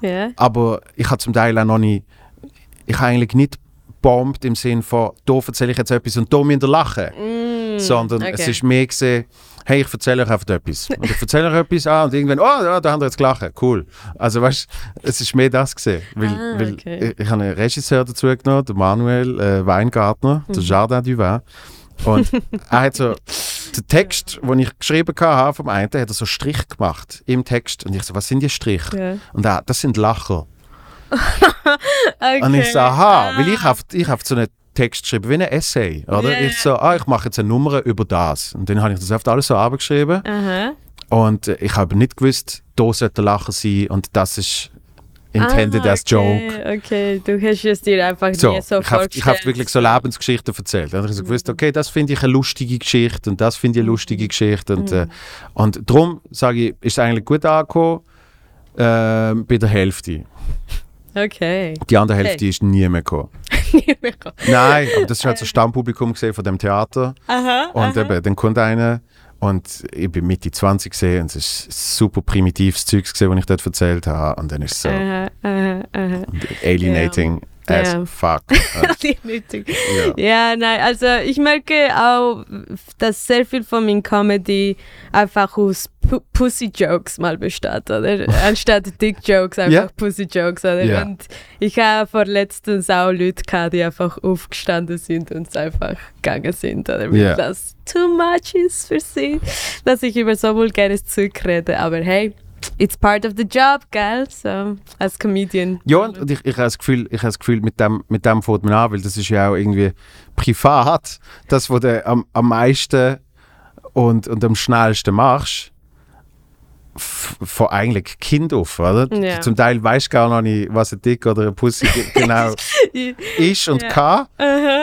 Ja. aber ich habe zum Teil auch noch nicht, ich habe eigentlich nicht bombt im Sinn von, da erzähle ich jetzt etwas und da müsst ihr lachen. Mm, sondern okay. es ist mehr gesehen, hey, ich erzähle euch einfach etwas. Und ich erzähle euch etwas an und irgendwann, oh, ja, da haben wir jetzt gelacht, cool. Also weißt es ist mehr das gesehen. Weil, Ah, weil okay. ich, ich habe einen Regisseur dazu genommen, den Manuel äh, Weingartner, der Mhm. Jardin du Vin. Und er hat so, den Text, den ich geschrieben habe vom einen, hat er so Strich gemacht im Text. Und ich so, was sind die Striche? Ja. Und er, das sind Lacher. Okay. Und ich so, aha, weil ich habe ich hab so einen Text geschrieben, wie ein Essay, oder? Ja, Ich so, ah, ich mache jetzt eine Nummer über das. Und dann habe ich das einfach alles so abgeschrieben. Aha. Und äh, ich habe nicht gewusst, da sollte ein Lacher sein und das ist intended ah, as joke. Okay, du hast es dir einfach So, nie so ich habe vorgestellt. hab wirklich so Lebensgeschichten erzählt. Da habe ich so gewusst, okay, das finde ich eine lustige Geschichte und das finde ich eine lustige Geschichte. Und, äh, und darum sage ich, ist es eigentlich gut angekommen ähm, bei der Hälfte. Okay. Die andere Okay. Hälfte ist nie mehr gekommen. Nein, aber das ist halt so Stammpublikum gesehen von dem Theater. aha, Und aha. eben, dann kommt einer und ich bin Mitte 20 gesehen und es ist super primitives Zeug gesehen, was ich dort erzählt habe. Und dann ist es so Aha, aha, aha. alienating as Ja. fuck. Die Nötig. ja. Ja, nein, also ich merke auch, dass sehr viel von meiner Comedy einfach aus Pu Pussy-Jokes mal besteht, oder? Anstatt Dick-Jokes einfach Ja. Pussy-Jokes, oder? Ja. Und ich habe vor letztens auch Leute gehabt, die einfach aufgestanden sind und einfach gegangen sind, oder? Weil Ja. das too much ist für sie, dass ich über so vulgäres Zeug rede. Aber hey, it's part of the job, gell? So, als Comedian. Ja, und ich, ich habe das Gefühl, ich habe das Gefühl mit, dem, mit dem fängt man an, weil das ist ja auch irgendwie privat, das, was du am, am meisten und, und am schnellsten machst, von eigentlich Kind auf, oder? Ja. Zum Teil weißt du gar noch nicht, was ein Dick oder ein Pussy ge- genau ist und Ja. kann,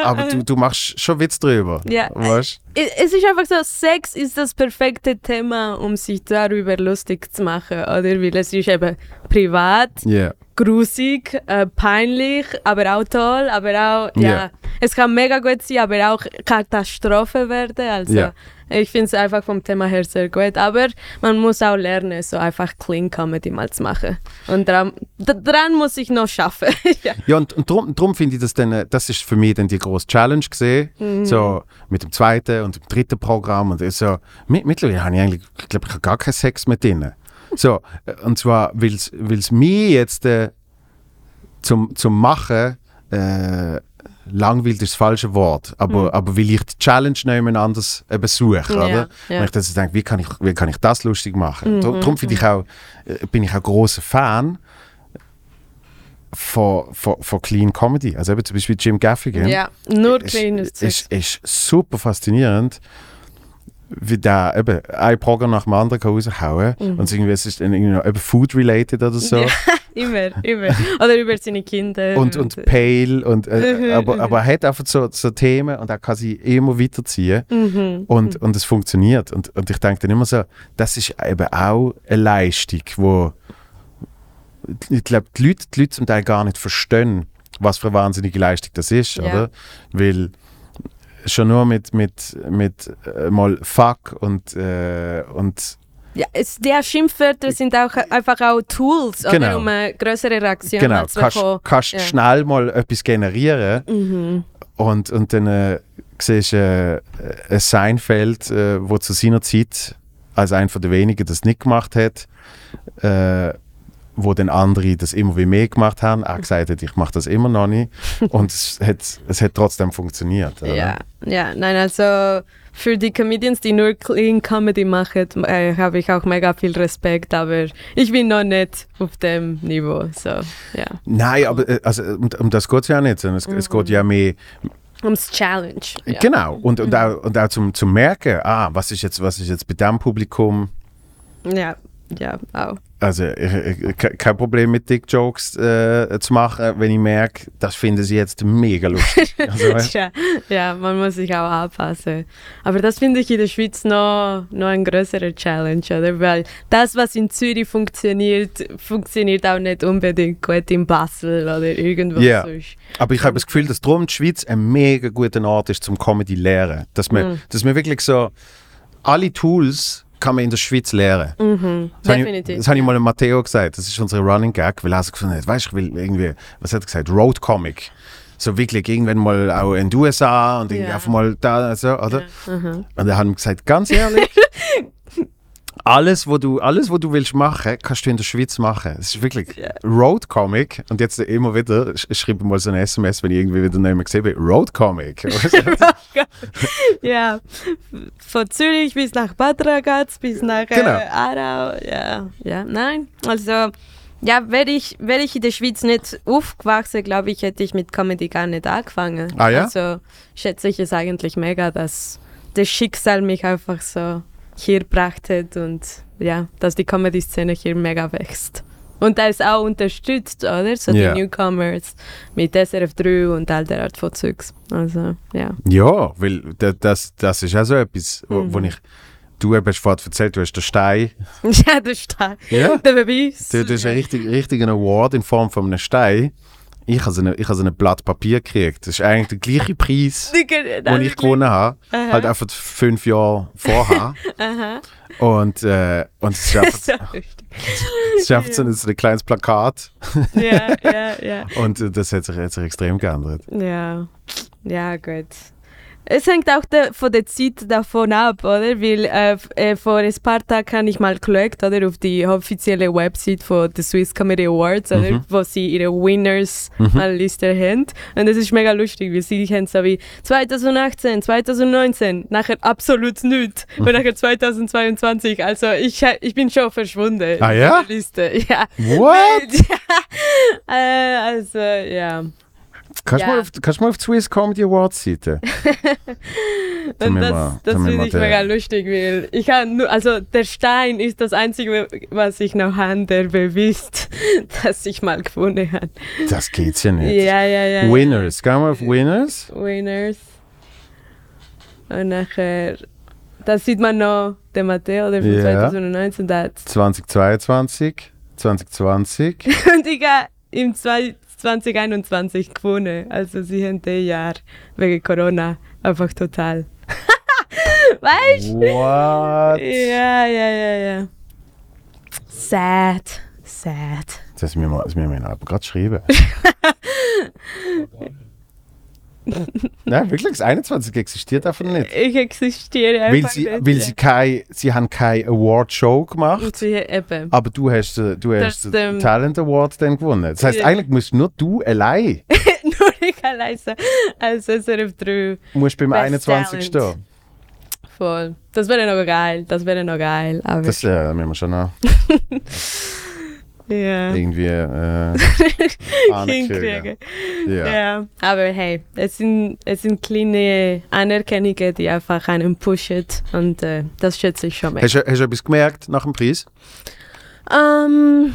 aber du, du machst schon Witz drüber. Ja. Weißt? Es ist einfach so, Sex ist das perfekte Thema, um sich darüber lustig zu machen, oder? Weil es ist eben privat, Ja. grusig, äh, peinlich, aber auch toll, aber auch, ja, Ja. es kann mega gut sein, aber auch Katastrophe werden, also Ja. Ich finde es einfach vom Thema her sehr gut, aber man muss auch lernen, so einfach Clean Comedy mal zu machen und dran, d- dran muss ich noch schaffen, ja. Ja, und, und darum drum finde ich das dann, äh, das ist für mich dann die große Challenge gesehen, Mhm. so mit dem zweiten und dem dritten Programm und so. Mit, mittlerweile habe ich eigentlich, ich glaube, ich gar keinen Sex mit denen. So, äh, und zwar, weil es mir jetzt äh, zum, zum Machen äh, langweilt ist das falsche Wort, aber, aber weil ich die Challenge jemand anders eben suche, Mhm. Ja, oder? ja. Und ich dann so denke, wie kann ich, wie kann ich das lustig machen? Mhm, Darum finde ich auch, äh, bin ich auch großer Fan von, von, von Clean Comedy. Also eben zum Beispiel Jim Gaffigan. ja, nur ist, kleines Zeug. ist, ist super faszinierend, wie der eben ein Programm nach dem anderen kann raushauen kann. Und irgendwie, es ist irgendwie noch Food-related oder so. Mhm. Ja, immer, immer. Oder über seine Kinder. Und, und Pale. Und, äh, Mhm, aber, mhm. aber er hat einfach so, so Themen und er kann sie immer weiterziehen. Mhm. Und, und es funktioniert. Und, und ich denke dann immer so, das ist eben auch eine Leistung, wo ich glaube, die Leute, die Leute zum Teil gar nicht verstehen, was für eine wahnsinnige Leistung das ist, Ja. oder? Weil schon nur mit, mit, mit äh, mal Fuck und, äh, und Ja, es, die Schimpfwörter sind auch einfach auch Tools, oder, Genau. um eine größere Reaktion genau, zu kannst, bekommen. kannst Ja. schnell mal etwas generieren Mhm. und, und dann äh, siehst du äh, ein Seinfeld, äh, wo zu seiner Zeit als einer der wenigen das nicht gemacht hat, äh, wo dann andere das immer wie mehr gemacht haben. Er gesagt hat, ich mache das immer noch nicht. Und es hat, es hat trotzdem funktioniert. Oder? Ja, ja, nein, also für die Comedians, die nur Clean Comedy machen, äh, habe ich auch mega viel Respekt, aber ich bin noch nicht auf dem Niveau, so, ja. Nein, aber äh, also, um, um das geht es ja nicht. sondern Es, es geht ja mehr Ums Challenge. Ja. Genau, und, und, auch, und auch zum, zum Merken, ah, was ist jetzt, was ist jetzt bei dem Publikum, Ja, ja, auch. Also ich, ich, ke- kein Problem mit Dick-Jokes äh, zu machen, wenn ich merke, das finden sie jetzt mega lustig. Also, weißt, Ja, man muss sich auch anpassen. Aber das finde ich in der Schweiz noch, noch ein größerer Challenge, oder? Weil das, was in Zürich funktioniert, funktioniert auch nicht unbedingt gut in Basel oder irgendwo Ja. sonst. aber ich habe das Gefühl, dass darum die Schweiz ein mega guter Ort ist zum Comedy lernen. Dass man, Mhm. dass man wirklich so, alle Tools kann man in der Schweiz lernen. Mhm, Das habe ich, definitiv. das habe ich mal dem Matteo gesagt. Das ist unsere Running Gag, weil er gefunden hat, weißt ich will irgendwie, was hat er gesagt, Road Comic. So wirklich irgendwann mal auch in den USA und irgendwie Ja. einfach mal da, so, oder? Ja, mhm. Und er hat gesagt, ganz ehrlich, alles, wo du, alles, was du willst machen, kannst du in der Schweiz machen. Es ist wirklich Ja. Road Comic. Und jetzt immer wieder, sch schreibe mal so ein SMS, wenn ich irgendwie wieder nicht mehr gesehen bin, Road Comic. ja, von Zürich bis nach Bad Ragaz, bis nach äh, Genau. Aarau. Ja, ja, nein. Also, ja, wäre ich, wär ich in der Schweiz nicht aufgewachsen, glaube ich, hätte ich mit Comedy gar nicht angefangen. Ah, ja? Also schätze ich es eigentlich mega, dass das Schicksal mich einfach so hier gebracht hat und ja, dass die Comedy-Szene hier mega wächst. Und da ist auch unterstützt, oder? So Ja. die Newcomers mit SRF3 und all der Art von Zeugs. Also, ja. Ja, weil da- das, das ist auch so etwas, wo, Mhm. wo ich. Du hast vorhin erzählt, du hast den Stein. Ja, das ist da. Ja. Der Beweis. Du, du hast einen richtig, richtigen Award in Form von einem Stein. Ich habe so ich habe so ein Blatt Papier gekriegt. Das ist eigentlich der gleiche Preis, den ich gewonnen habe. Aha. Halt einfach fünf Jahre vorher. Und, äh, und es lustig. es ist einfach so, ein, so ein kleines Plakat. Ja, ja, ja. Und äh, das hat sich, hat sich extrem geändert. Ja, ja, gut. Es hängt auch der, von der Zeit davon ab, oder? Weil äh, äh, vor ein paar Tagen habe ich mal geschaut, oder? Auf die offizielle Website von der Swiss Comedy Awards, oder? Mhm. Wo sie ihre Winners mal Liste haben. Und das ist mega lustig, weil sie haben so wie 2018, 2019, nachher absolut nichts. Mhm. Und nachher 2022. Also ich, ich bin schon verschwunden. Ah, ja? Liste. Ja. What? ja. Äh, also, ja. Kannst du Ja. mal, auf- kannst du mal auf die Swiss Comedy Awards Seite? Das, mal- das finde ich mega lustig, weil ich nur, also der Stein ist das Einzige, was ich noch habe, der beweist, dass ich mal gewonnen habe. Das geht's ja nicht. Ja, ja, ja. Winners. Gehen wir auf Winners. Winners. Und nachher, da sieht man noch den Matteo, der von Ja. 2019 da hat. 2022. 2020. Und ich habe im 2021 gewonnen. Also sie haben das Jahr wegen Corona einfach total. weißt du? What? Ja, ja, ja, ja. Sad. Sad. Das müssen wir, das müssen wir aber gerade schreiben. Nein, wirklich, das 21 existiert einfach nicht. Ich existiere Weil einfach sie, nicht. weil sie, kein, sie haben keine Award-Show gemacht, sie eben. aber du hast, äh, du Das hast den stimmt. Talent Award dann gewonnen. Das heißt, Ja. eigentlich musst nur du allein Nur ich alleine als SRF 3 musst beim Best 21 Talent. stehen. voll. Das wäre noch geil. Das wäre noch geil. Aber Das äh, müssen wir schon noch ja. irgendwie äh, hinkriegen. Ja. Ja. Aber hey, es sind, es sind kleine Anerkennungen, die einfach einen pushen. Und äh, das schätze ich schon mega. Hast, du, hast du etwas gemerkt nach dem Preis? Ähm,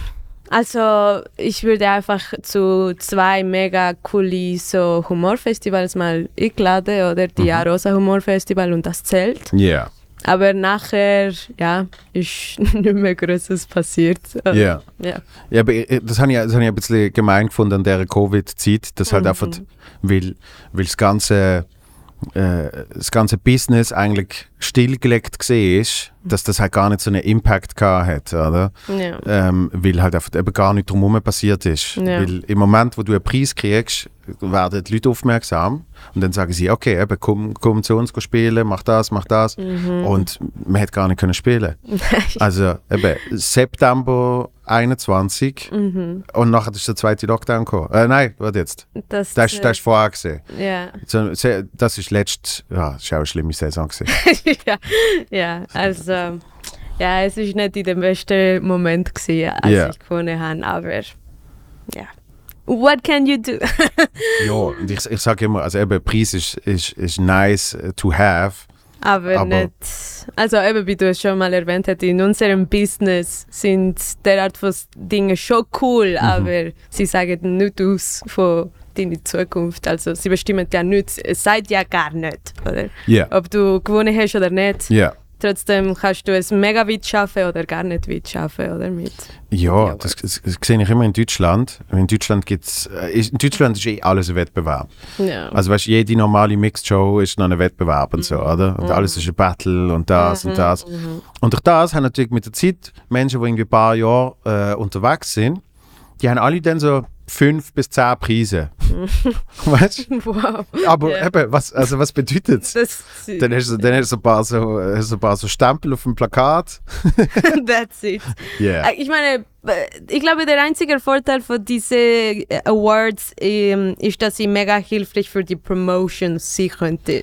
also ich würde einfach zu zwei mega coole so Humorfestivals mal eingeladen oder die Mhm. Arosa Humorfestival und das Zelt. Ja. Aber nachher, ja, ist nicht mehr Größeres passiert. Ja. Ja. Ja, aber äh, das habe ich, das hab ich ein bisschen gemein gefunden an dieser Covid-Zeit, dass halt Mhm. einfach, weil, weil das ganze äh, das ganze Business eigentlich stillgelegt gesehen ist, dass das halt gar nicht so einen Impact gehabt hat, oder? Ja. Ähm, weil halt einfach eben gar nicht drumherum passiert ist. Ja. Weil im Moment, wo du einen Preis kriegst, werden die Leute aufmerksam und dann sagen sie, okay, eben, komm, komm zu uns spielen, mach das, mach das. Mhm. Und man hätte gar nicht können spielen. Also eben September 21 Mhm. und nachher ist der zweite Lockdown gekommen. Äh, nein, warte jetzt. Das, Das, ist- das ist vorher gesehen. ja. Das ist letzt, ja, das ist auch eine schlimme Saison gewesen. ja. ja, also ja, es ist nicht in dem besten Moment gewesen, als Ja. ich gewonnen habe, aber ja. What can you do? ja, und ich, ich sage immer, also eben Preis ist, ist, ist nice äh, to have. Aber, Aber- nicht. Also eben, wie du es schon mal erwähnt hast, in unserem Business sind der Art von Dinge schon cool, Mhm. aber sie sagen nicht aus von deiner Zukunft. Also sie bestimmen ja nichts, es sagt ja gar nicht, oder? Ja. Ob du gewonnen hast oder nicht. Ja. Trotzdem kannst du es mega weit schaffen oder gar nicht weit schaffen, oder? Mit. Ja, das, das, das sehe ich immer in Deutschland. In Deutschland gibt's, äh, ist- in Deutschland ist eh alles ein Wettbewerb. Ja. Also weißt, jede normale Mixed Show ist noch ein Wettbewerb und so, oder? Und alles ist ein Battle und das und das. Und durch das haben natürlich mit der Zeit Menschen, die irgendwie ein paar Jahre äh, unterwegs sind, die haben alle dann so fünf bis zehn Preise. weißt du? Wow. Aber Ja. eben, was, also was bedeutet es? Das, Dann hast du, dann hast du ein, paar so, hast ein paar so Stempel auf dem Plakat. that's it. Yeah. Äh, Ich meine, äh, ich glaube, der einzige Vorteil von diesen äh, Awards ähm, ist, dass sie mega hilfreich für die Promotions sein könnten.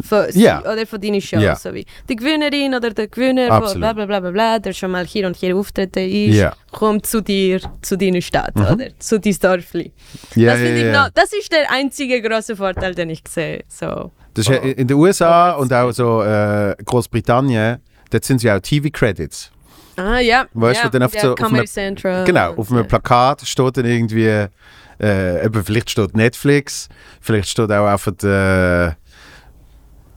Für sie Ja. Oder für deine Show. Ja. So wie die Gewinnerin oder der Gewinner Absolut. bla bla bla bla bla, der schon mal hier und hier auftreten ist, Ja. kommt zu dir, zu deiner Stadt oder zu deinem Dörfli. Das, finde ich ja. Das ist der einzige große Vorteil, den ich sehe. So. Das ist in den USA und auch so äh, Großbritannien, dort sind ja auch TV-Credits. Ah, ja. Weißt du, ja, dann auf ja, so- auf Comedy einer- Central. Genau, auf einem. Plakat steht dann irgendwie, äh, eben, vielleicht steht Netflix, vielleicht steht auch einfach der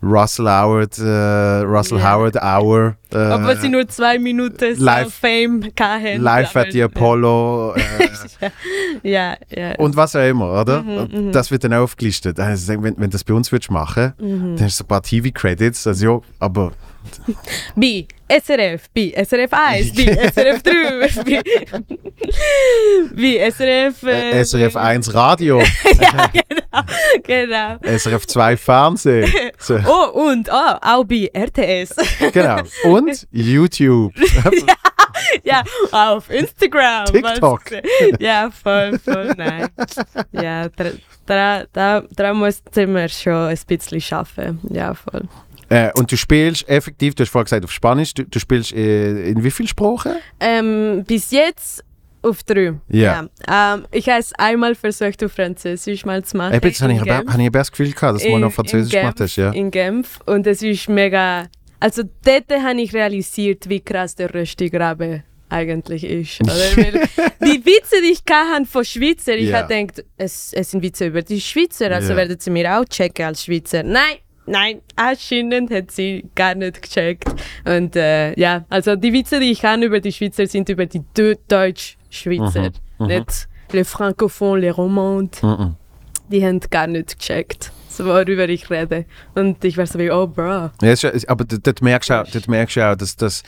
Russell Howard, äh, Russell Ja. Howard Hour. Äh, Obwohl sie nur zwei Minuten live- Fame hatten. Live at the Apollo äh, Ja, ja. und was auch immer, oder? Mhm, Und das wird dann aufgelistet. Also, wenn, wenn du das bei uns würdest machen, Mhm. dann hast du ein paar TV-Credits, also ja, aber B, SRF, B, SRF 1, B, SRF 3, B, B SRF. äh, SRF 1 Radio, ja, genau, genau. SRF 2 Fernsehen. So, Oh, und oh, auch bei RTS. genau. Und YouTube. ja, auf Instagram. TikTok. Was- Ja, voll, voll, nein. Ja, da, da, da, da mussten wir schon ein bisschen schaffen. Ja, voll. Äh, und du spielst effektiv, du hast vorhin gesagt auf Spanisch, du, du spielst äh, in wie vielen Sprachen? Ähm, bis jetzt auf drei. Ja. Ja. Ähm, ich habe es einmal versucht, auf Französisch mal zu machen. Eben, jetzt habe ich, in ich ein das Gefühl gehabt, dass du mal In- noch Französisch in gemacht hast. Ja. In Genf. Und es ist mega. Also dort habe ich realisiert, wie krass der Röstigrabe eigentlich ist. Die Witze, die ich hatte von Schweizer, ich Ja. habe gedacht, es, es sind Witze über die Schweizer, also Ja. werden sie mir auch checken als Schweizer. Nein, nein, anscheinend hat sie gar nicht gecheckt. Und äh, ja, also die Witze, die ich kann über die Schweizer, sind über die Deu- Deutsch-Schweizer. Mhm, Nicht les Francophones, les Romandes Mhm. die haben gar nicht gecheckt, worüber ich rede. Und ich war so wie, oh, bro. Ja, aber dort merkst du auch, dort merkst du auch dass, dass,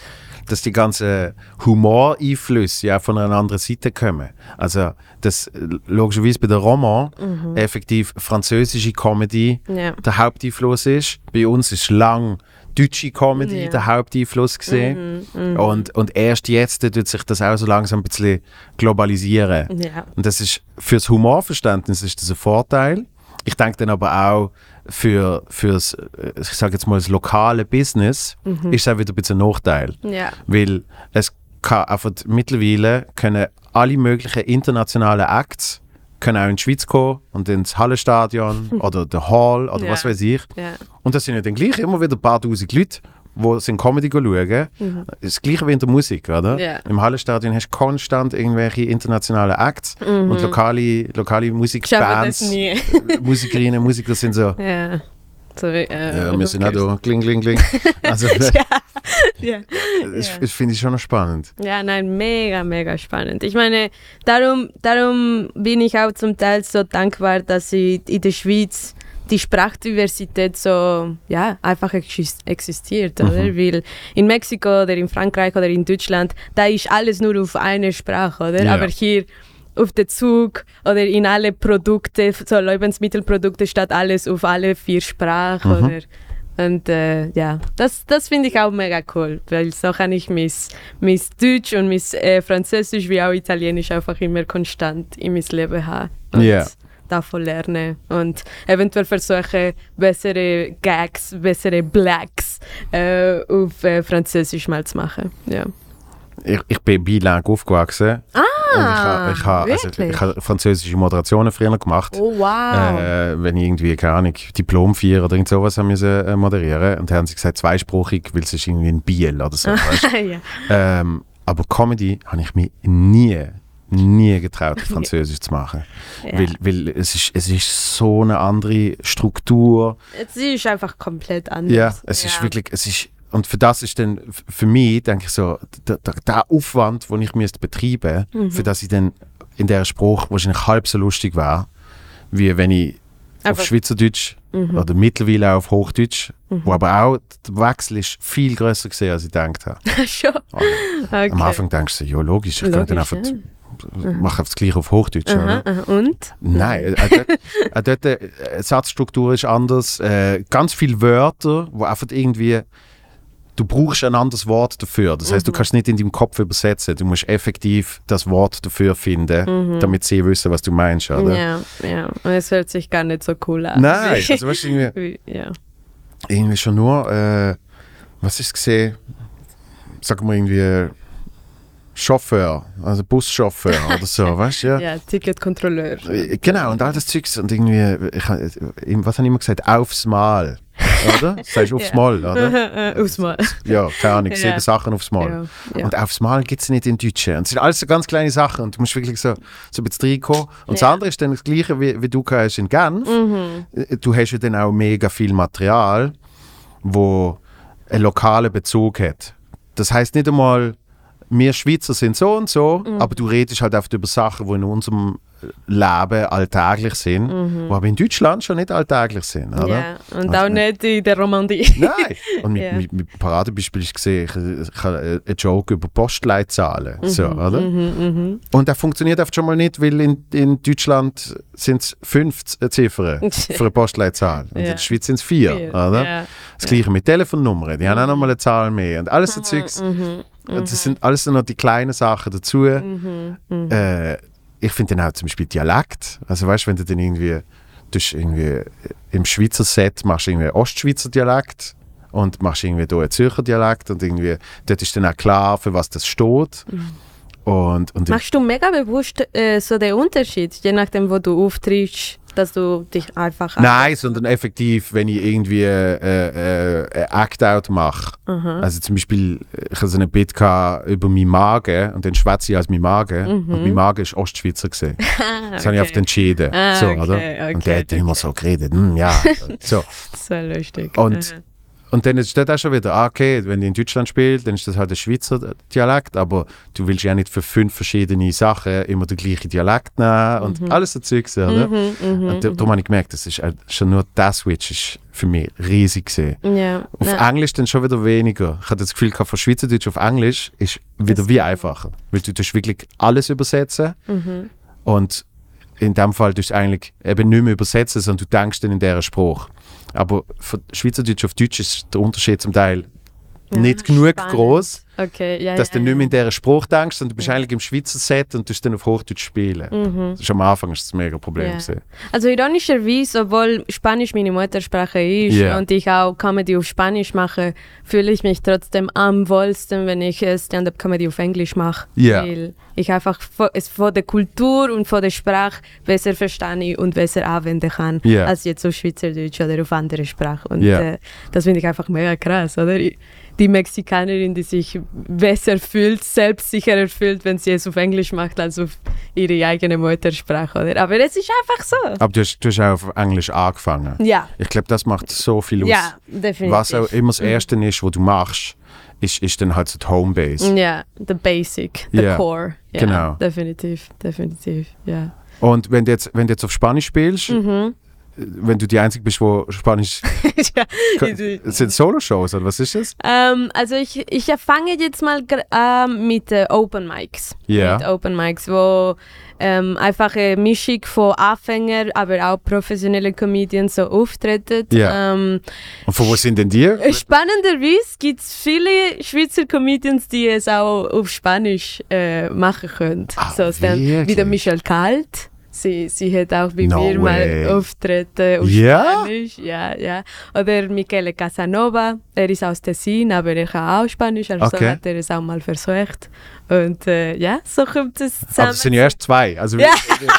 dass die ganzen Humoreinflüsse ja von einer anderen Seite kommen. Also, das äh, logischerweise bei der Roman effektiv französische Comedy Ja. der Haupteinfluss ist. Bei uns ist lang deutsche Comedy Ja. der Haupteinfluss gesehen. Und, und erst jetzt tut sich das auch so langsam ein bisschen globalisieren. Ja. Und das ist fürs Humorverständnis ist das ein Vorteil. Ich denke dann aber auch für fürs, äh, ich sage jetzt mal, das lokale Business ist es auch wieder ein bisschen ein Nachteil. Ja. Weil es kann einfach mittlerweile können alle möglichen internationalen Acts können auch in die Schweiz kommen und ins Hallenstadion oder der Hall oder Ja. was weiß ich. Ja. Und das sind ja dann gleich immer wieder ein paar tausend Leute, die sind Comedy schauen. Das gleiche wie in der Musik, oder? Mhm. Ja. Im Hallenstadion hast du konstant irgendwelche internationale Acts und lokale, lokale Ich Musikbands, das. Musikerinnen Musiker sind so, ja. So, wie, äh, ja, wir sind auch da, kling, kling, kling. Also, ja. das, Ja. das finde ich schon noch spannend. ja, nein, mega, mega spannend. Ich meine, darum, darum bin ich auch zum Teil so dankbar, dass sie in der Schweiz die Sprachdiversität so ja, einfach exis- existiert. Oder? Weil in Mexiko oder in Frankreich oder in Deutschland, da ist alles nur auf eine Sprache. Oder? Ja. Aber hier auf den Zug oder in alle Produkte, so Lebensmittelprodukte, statt alles auf alle vier Sprachen. Mhm. Oder? Und äh, ja, das, das finde ich auch mega cool, weil so kann ich mein, mein Deutsch und mein äh, Französisch wie auch Italienisch einfach immer konstant in mein Leben haben. Und Ja. Davon lernen und eventuell versuchen, bessere Gags, bessere Blacks äh, auf äh, Französisch mal zu machen. Ja. Ich, ich bin bilang aufgewachsen. Ah, und ich habe also, wirklich? ich ha französische Moderationen früher gemacht. Oh wow. Äh, wenn ich irgendwie, keine Ahnung, Diplom 4 oder irgend sowas haben müssen, äh, moderieren. Und dann haben sie gesagt, zweisprachig, weil es ist irgendwie ein Biel oder so. ja. ähm, aber Comedy habe ich mich nie, nie getraut, Französisch zu machen. Ja. Weil, weil es, ist, es ist so eine andere Struktur. Es ist einfach komplett anders. Ja, es ist wirklich, es ist, und für das ist dann, für mich, denke ich so, der, der, der Aufwand, den ich müsste betreiben Mhm. für das ich dann in der Spruch wahrscheinlich halb so lustig war, wie wenn ich Einfach- auf Schweizerdeutsch Mhm. oder mittlerweile auch auf Hochdeutsch, wo aber auch der Wechsel ist viel größer gesehen, als ich gedacht habe. Schon. Okay. Am Anfang denkst du, ja logisch, ich kann dann Logisch, einfach, ja. Mache das gleiche auf Hochdeutsch. Aha, aha. Und? Nein, äh, dort, äh, dort, äh, die Satzstruktur ist anders. Äh, ganz viele Wörter, wo einfach irgendwie du brauchst ein anderes Wort dafür. Das heißt, du kannst nicht in deinem Kopf übersetzen. Du musst effektiv das Wort dafür finden, damit sie wissen, was du meinst. Oder? Ja, ja. Und es hört sich gar nicht so cool an. Nein, also weißt du, irgendwie, Wie- ja. irgendwie schon nur, äh, was ist gesehen? Sagen wir irgendwie äh, Chauffeur, also Buschauffeur oder so, weißt du? Ja. ja, Ticketkontrolleur. Äh, Genau, und all das Zeugs und irgendwie, ich, äh, was habe ich immer gesagt, aufs Mal. oder? Das du aufs Ja. Mal, oder? Aufs Mal. Ja, keine Ahnung, Ja. sieben Sachen aufs Mal. Ja, ja. Und aufs Mal gibt es nicht in Deutschen. Und es sind alles so ganz kleine Sachen und du musst wirklich so, so ein bisschen reinkommen. Und das Ja. andere ist dann das Gleiche, wie, wie du hast in Genf. Mhm. Äh, Du hast ja dann auch mega viel Material, wo einen lokalen Bezug hat. Das heißt nicht einmal, wir Schweizer sind so und so, Mhm. aber du redest halt oft über Sachen, die in unserem Leben alltäglich sind, die aber in Deutschland schon nicht alltäglich sind, oder? Mhm. Ja, und Also auch nicht- in der Romandie. Nein! Und mein, Ja. mein, mein Paradebeispiel ist gesehen, ich, ich habe einen Joke über Postleitzahlen. So, oder? Mhm, Und der funktioniert oft schon mal nicht, weil in, in Deutschland sind es fünf äh, Ziffern für eine Postleitzahl. Und in Ja. der Schweiz sind es vier. Vier, Oder? Das gleiche mit Telefonnummern, die haben auch nochmal eine Zahl mehr. Und alles so Zeugs. Mhm, Das sind alles noch die kleinen Sachen dazu. mhm. Äh, ich finde dann auch zum Beispiel Dialekt. Also weißt du, wenn du dann irgendwie, du irgendwie im Schweizer Set machst irgendwie Ostschweizer Dialekt und machst irgendwie da einen Zürcher Dialekt und irgendwie, dort ist dann auch klar, für was das steht. Und, und Machst du mega bewusst äh, so den Unterschied, je nachdem, wo du auftrittst, dass du dich einfach. Nein, sondern effektiv, wenn ich irgendwie äh, äh, ein Act-Out mache. Also zum Beispiel, ich hatte so eine Bit über meinen Magen und dann schwätze ich als mein Magen und mein Magen ist Ostschweizer gesehen. Das habe ich oft entschieden. Ah, so, okay, oder? okay, und der hat immer so geredet. hm, ja, so. So lustig. Und, Aha. Und dann ist das auch schon wieder, ah, okay, wenn ich in Deutschland spiele, dann ist das halt ein Schweizer Dialekt, aber du willst ja nicht für fünf verschiedene Sachen immer den gleichen Dialekt nehmen und Mhm. alles so Zeugs, oder? Und da- darum habe ich gemerkt, das ist auch schon nur der Switch ist für mich riesig gesehen. Ja. Auf na, Englisch dann schon wieder weniger. Ich hatte das Gefühl, gehabt, von Schweizerdeutsch auf Englisch ist wieder Das- wie einfacher. Weil du tust wirklich alles übersetzen mhm. und in dem Fall tust du eigentlich eben nicht mehr übersetzen, sondern du denkst dann in dieser Spruch. Aber von Schweizerdeutsch auf Deutsch ist der Unterschied zum Teil nicht genug spannend. groß, Okay, ja. dass ja, du nicht ja. mehr in dieser Spruch denkst, sondern du bist eigentlich im Schweizer Set und tust dann auf Hochdeutsch spielen. Mhm. Das ist am Anfang ist das ein mega Problem. Ja. Also ironischerweise, obwohl Spanisch meine Muttersprache ist Ja. und ich auch Comedy auf Spanisch mache, fühle ich mich trotzdem am wohlsten, wenn ich äh, Stand-up-Comedy auf Englisch mache. Ja. Weil ich einfach es von der Kultur und von der Sprache besser verstehe und besser anwenden kann, Ja. als jetzt auf Schweizerdeutsch oder auf andere Sprache. Und Ja. äh, das finde ich einfach mega krass, oder? Die Mexikanerin, die sich besser fühlt, selbstsicherer fühlt, wenn sie es auf Englisch macht, als auf ihre eigene Muttersprache, oder? Aber es ist einfach so. Aber du hast, du hast auch auf Englisch angefangen. Ja, Ich glaube, das macht so viel aus. ja, definitiv. Was auch immer das Erste ist, was du machst, ist, ist dann halt so die Homebase. Ja, the basic, the Ja, core. Ja, genau. Definitiv, definitiv, ja. Und wenn du, jetzt, wenn du jetzt auf Spanisch spielst, Mhm. Wenn du die Einzige bist, wo Spanisch. ja. sind Solo-Shows oder was ist das? Ähm, also ich, ich fange jetzt mal ähm, mit äh, Open Mics. Ja. Mit Open Mics, wo ähm, einfach eine Mischung von Anfänger, aber auch professionelle Comedians so auftreten. Ja. Ähm, Und von wo sind denn die? Spannenderweise gibt es viele Schweizer Comedians, die es auch auf Spanisch äh, machen können. Ah, so Stand- wie der wirklich? Michelle Kalt. Sie, sie hat auch bei No mir way. mal auftreten auf Ja? Spanisch. Ja, ja. Oder Michele Casanova, er ist aus Tessin, aber er kann auch Spanisch, also Okay. hat er es auch mal versucht. Und äh, ja, so kommt es Aber zusammen. es sind ja erst zwei. Also Ja.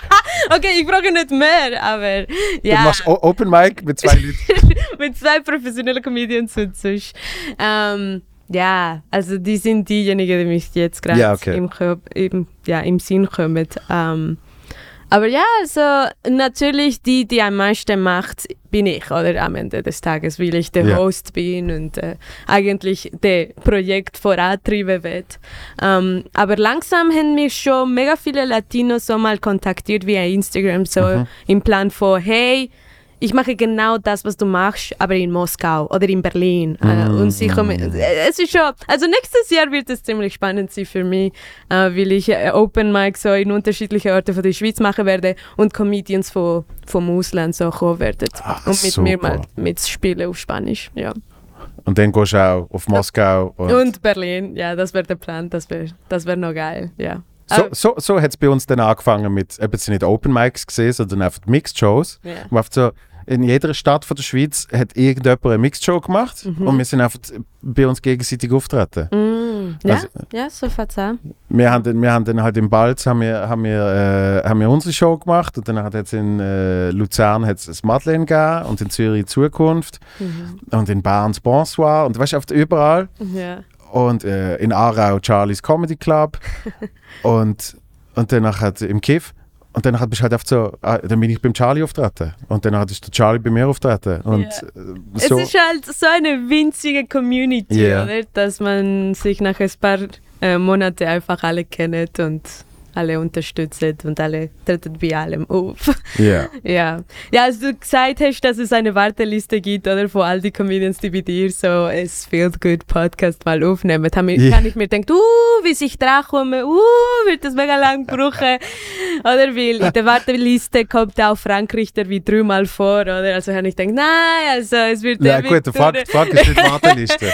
okay, ich brauche nicht mehr, aber du ja. machst O- Open Mic mit zwei Leuten. mit zwei professionellen Comedians und sonst. Ähm, ja, also die sind diejenigen, die mich jetzt gerade Ja, okay. im, im, ja, im Sinn kommen. Ähm, aber ja, also natürlich die, die am meisten macht, bin ich, oder am Ende des Tages, weil ich der Ja. Host bin und äh, eigentlich das Projekt vorantreiben will. Ähm, aber langsam haben mich schon mega viele Latinos so mal kontaktiert via Instagram, so Mhm. im Plan von, hey, ich mache genau das, was du machst, aber in Moskau oder in Berlin. Äh, und sie kommen, äh, es ist schon, also nächstes Jahr wird es ziemlich spannend sein für mich, äh, weil ich Open Mic so in unterschiedlichen Orten von der Schweiz machen werde und Comedians von, vom Ausland so kommen werden. Ach, und mit mir super. mal mitspielen auf Spanisch, ja. Und dann gehst du auch auf Moskau. Und Und Berlin, ja, das wäre der Plan, das wäre das wär noch geil, ja. so so, so hat es bei uns dann angefangen mit, eben sind nicht Open Mics gesehen, sondern einfach Mixed Shows. ja. Wo einfach so, in jeder Stadt von der Schweiz hat irgendjemand eine Mixed-Show gemacht Mhm. und wir sind einfach bei uns gegenseitig auftreten. Mm, ja, Also- ja, so auch. Wir haben, dann, wir haben dann halt im Balz haben wir, haben wir, äh, haben wir unsere Show gemacht und dann hat es in äh, Luzern hat's das Madeleine gegeben und in Zürich Zukunft Mhm. und in Bern das Bonsoir und weißt du, überall Ja. und äh, in Aarau Charlie's Comedy Club und, und dann hat im Kiff und dann hat bist halt oft so, ah, dann bin ich beim Charlie auftreten und dann hat ist der Charlie bei mir auftreten und Ja. äh, so. Es ist halt so eine winzige Community, oder? dass man sich nach ein paar äh, Monaten einfach alle kennt und alle unterstützt und alle treten bei allem auf. Ja. ja. ja, als du gesagt hast, dass es eine Warteliste gibt, oder von all die Comedians, die bei dir so es Feel Good Podcast mal aufnehmen, kann, kann ich mir denken, uh, wie ich dran komme, uh, wird das mega lang brauchen. oder weil in der Warteliste kommt auch Frank Richter wie dreimal vor, oder? Also habe ich gedacht, nein, also es wird Ja gut, wird Frage, die Frage ist nicht Warteliste.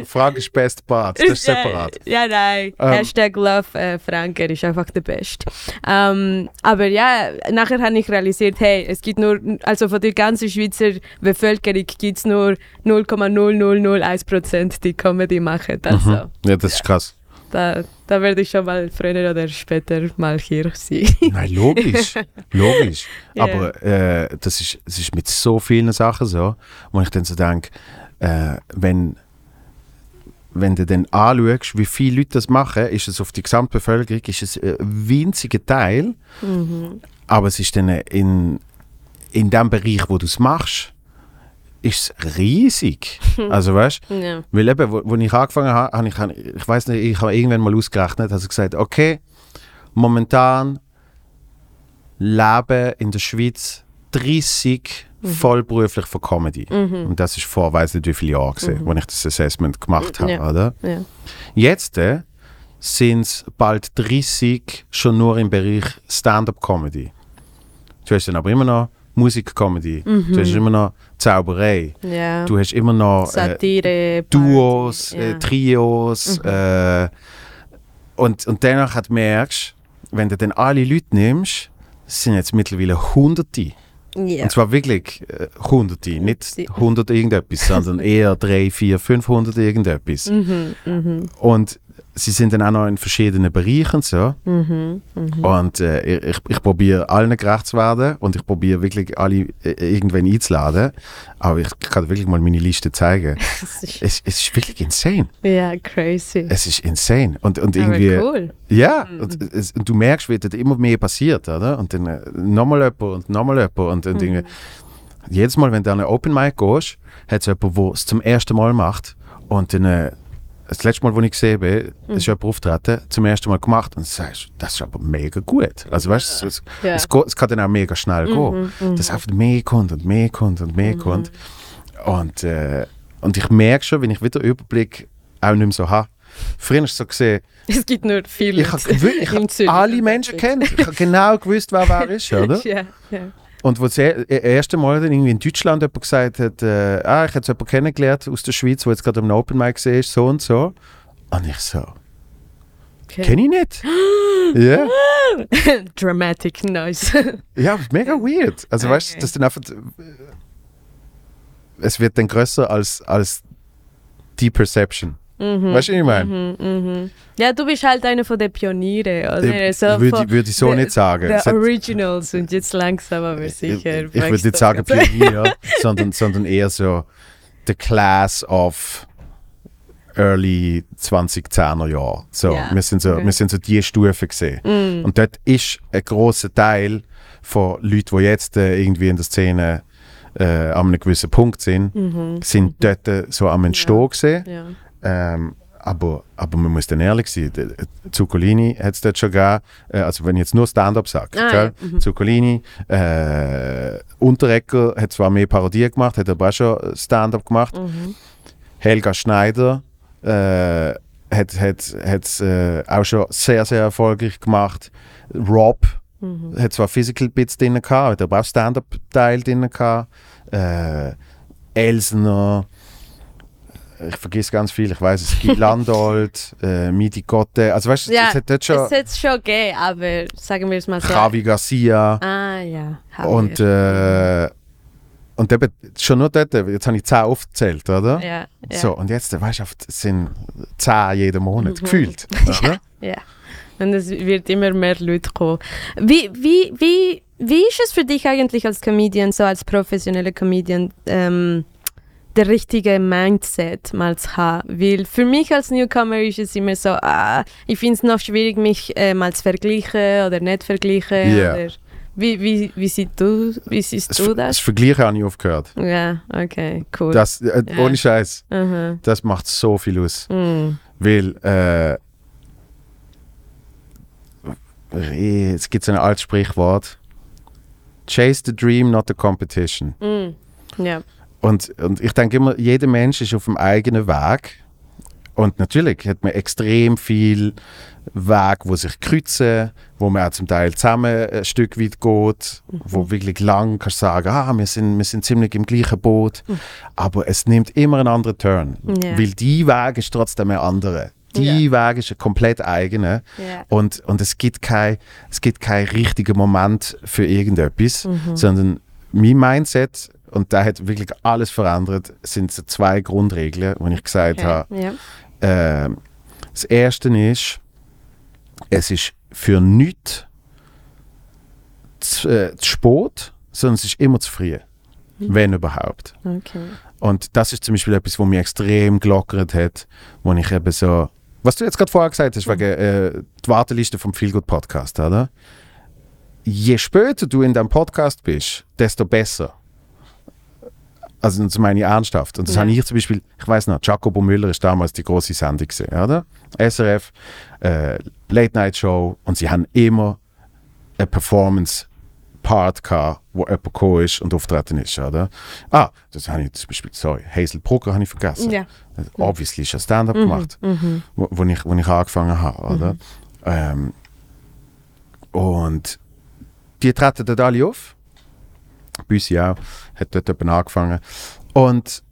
Die Frage ist Best Part, das ist separat. Ja, ja nein. Ähm. Hashtag Love äh, Frank, er ist einfach der Beste. Ähm, aber ja, nachher habe ich realisiert, hey, es gibt nur, also von der ganzen Schweizer Bevölkerung gibt es nur 0,0001% die Comedy machen. Also Mhm. Ja, das ist krass. da, da werde ich schon mal früher oder später mal hier sein. Nein, logisch. logisch. Ja. Aber äh, das, ist, das ist mit so vielen Sachen so, wo ich dann so denke, äh, wenn, wenn du dann anschaust, wie viele Leute das machen, ist es auf die Gesamtbevölkerung ist es ein winziger Teil, mhm. aber es ist dann in, in dem Bereich, wo du es machst, ist es riesig. Also weißt Ja. Weil eben, wo, wo ich angefangen habe, habe ich, ich weiß nicht, ich habe irgendwann mal ausgerechnet, also gesagt, okay, momentan leben in der Schweiz 30 vollberuflich von Comedy. Mhm. Und das ist vor, weiß nicht wie viele Jahre Mhm. als ich das Assessment gemacht habe, Ja. oder? Ja. Jetzt äh, sind es bald 30 schon nur im Bereich Stand-up-Comedy. Du hast dann aber immer noch Musik-Comedy, du hast immer noch Zauberei, ja. du hast immer noch äh, Satire, Duos, äh, ja. Trios. Äh, und, und danach hat merkst, wenn du dann alle Leute nimmst, sind jetzt mittlerweile Hunderte. Ja. Und zwar wirklich äh, Hunderte, nicht Sie- 100 irgendetwas, sondern eher 3, 4, 500 irgendetwas. Mhm, mhm, Und sie sind dann auch noch in verschiedenen Bereichen so. mhm, mhm. Und äh, ich, ich probiere allen gerecht zu werden und ich probiere wirklich alle äh, irgendwann einzuladen. Aber ich kann wirklich mal meine Liste zeigen. Ist, Es, es ist wirklich insane. ja, crazy. Es ist insane. Und, und Aber irgendwie. cool. Ja, und, es, und du merkst, wie das immer mehr passiert, oder? Und dann äh, nochmal jemand und nochmal jemand. Und, und irgendwie, jedes Mal, wenn du an eine Open Mic gehst, hat es jemanden, der es zum ersten Mal macht. Und dann, äh, das letzte Mal, wo ich gesehen bin, ist jemand auftreten, zum ersten Mal gemacht. Und sagst, das ist aber mega gut. Also weißt du, es, Ja. es, kann dann auch mega schnell gehen. Dass einfach mehr kommt und mehr kommt und mehr kommt. Und, äh, und ich merke schon, wenn ich wieder Überblick auch nicht mehr so habe. Früher hast du so gesehen, Es gibt nur viele ich habe alle Menschen kennt. Ich habe genau gewusst, wer wer ist, oder? Ja, ja. Und wo das e- erste Mal dann irgendwie in Deutschland jemand gesagt hat, äh, ah, ich habe jetzt jemanden kennengelernt aus der Schweiz, der jetzt gerade am Open Mic ist, so und so. Und ich so, Okay. kenne ich nicht. ja, Dramatic Noise. ja, mega weird. Also weißt Okay. du, das dann einfach, es wird dann größer als, als die Perception. Weißt du, was ich meine? Mhm, mhm. Ja, du bist halt einer von den Pionieren? Ich So würde von würd ich so the- nicht sagen. Hat- Originals und jetzt langsam aber sicher. Ich, ich würde nicht sagen Pionier, sondern, sondern eher so the class of early 2010er Jahre. So, Ja, wir, sind so okay. wir sind so die Stufe gesehen. Mm. Und dort ist ein großer Teil von Leuten, die jetzt äh, irgendwie in der Szene äh, an einem gewissen Punkt sind, Mhm. sind dort äh, so am Entstehen gesehen. Ja. Ähm, aber, aber man muss dann ehrlich sein, der Zuccolini hat es dort schon gegeben, äh, also wenn ich jetzt nur Stand-up sage, Ah, mhm. Zuccolini, äh, Unterrecker hat zwar mehr Parodie gemacht, hat aber auch schon Stand-up gemacht, Mhm. Helga Schneider äh, hat hat hat's, äh, auch schon sehr, sehr erfolgreich gemacht, Rob Mhm. hat zwar Physical Bits drin gehabt, hat aber auch Stand-up-Teil drin gehabt, äh, Elsner, ich vergesse ganz viel, ich weiß es, Guy Landolt, äh, Midi Gotte, also weißt du, Ja, es hat dort schon Es hat schon gegeben, aber sagen wir es mal so. Javi Garcia Ah ja. haben und äh, und eben, schon nur dort, jetzt habe ich 10 aufgezählt, oder? Ja, ja. So, und jetzt, weißt du, es sind 10 jeden Monat, Mhm. gefühlt. Oder? Ja. Und es wird immer mehr Leute kommen. Wie, wie, wie, wie ist es für dich eigentlich als Comedian, so als professioneller Comedian, ähm, der richtige Mindset mal zu haben? Weil für mich als Newcomer ist es immer so, ah, ich finde es noch schwierig, mich äh, mal zu vergleichen oder nicht vergleichen. Ja. Oder wie, wie, wie, siehst du, wie siehst Das, du das das? Vergleichen habe ich aufgehört. Ja, okay, cool. Das, äh, Ja. Ohne Scheiß, Aha. das macht so viel aus. Mm. Weil, äh, es gibt so ein altes Sprichwort: Chase the dream, not the competition. Mm. Ja. Und, und ich denke immer, jeder Mensch ist auf dem eigenen Weg. Und natürlich hat man extrem viel Weg, wo sich kreuzen, wo man auch zum Teil zusammen ein Stück weit geht, wo wirklich lang kannst sagen, ah, wir sind, wir sind ziemlich im gleichen Boot. Aber es nimmt immer einen anderen Turn. Ja. Weil die Weg ist trotzdem ein anderer. Die Weg ist ein komplett eigener. Ja. Und, und es gibt kein, es gibt keinen richtigen Moment für irgendetwas, sondern mein Mindset, und da hat wirklich alles verändert, sind so zwei Grundregeln, die ich gesagt Okay. habe. Ja. Ähm, das erste ist, es ist für nichts zu, äh, zu spät, sondern es ist immer zu früh. Wenn überhaupt. Okay. Und das ist zum Beispiel etwas, was mich extrem gelockert hat, wo ich eben so, was du jetzt gerade vorher gesagt hast, wegen äh, die Warteliste vom Feelgood Podcast, oder? Je später du in deinem Podcast bist, desto besser. Also das meine ich ernsthaft. Und das Ja. habe ich zum Beispiel, ich weiß noch, Jacobo Müller ist damals die große Sendung gewesen, oder? SRF, äh, Late Night Show und sie haben immer eine Performance Part gehabt, wo jemand gekommen ist und auftreten ist, oder? Ah, das habe ich zum Beispiel, sorry, Hazel Brucker habe ich vergessen. Ja. Obviously ist ja Stand-up gemacht, Mhm. wo, wo, ich, wo ich angefangen habe, oder? Ähm, und die treten dort alle auf. Büssi auch, hat dort jemand angefangen. Und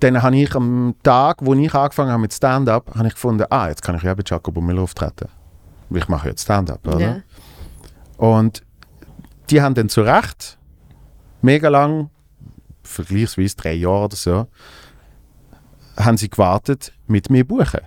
dann habe ich am Tag, wo ich angefangen habe mit Stand-up, habe ich gefunden, ah, jetzt kann ich ja bei Jacobo Müller auftreten. Ich mache jetzt Stand-up, oder? Ja. Und die haben dann zu Recht mega lang, vergleichsweise drei Jahre oder so, haben sie gewartet mit mir buchen.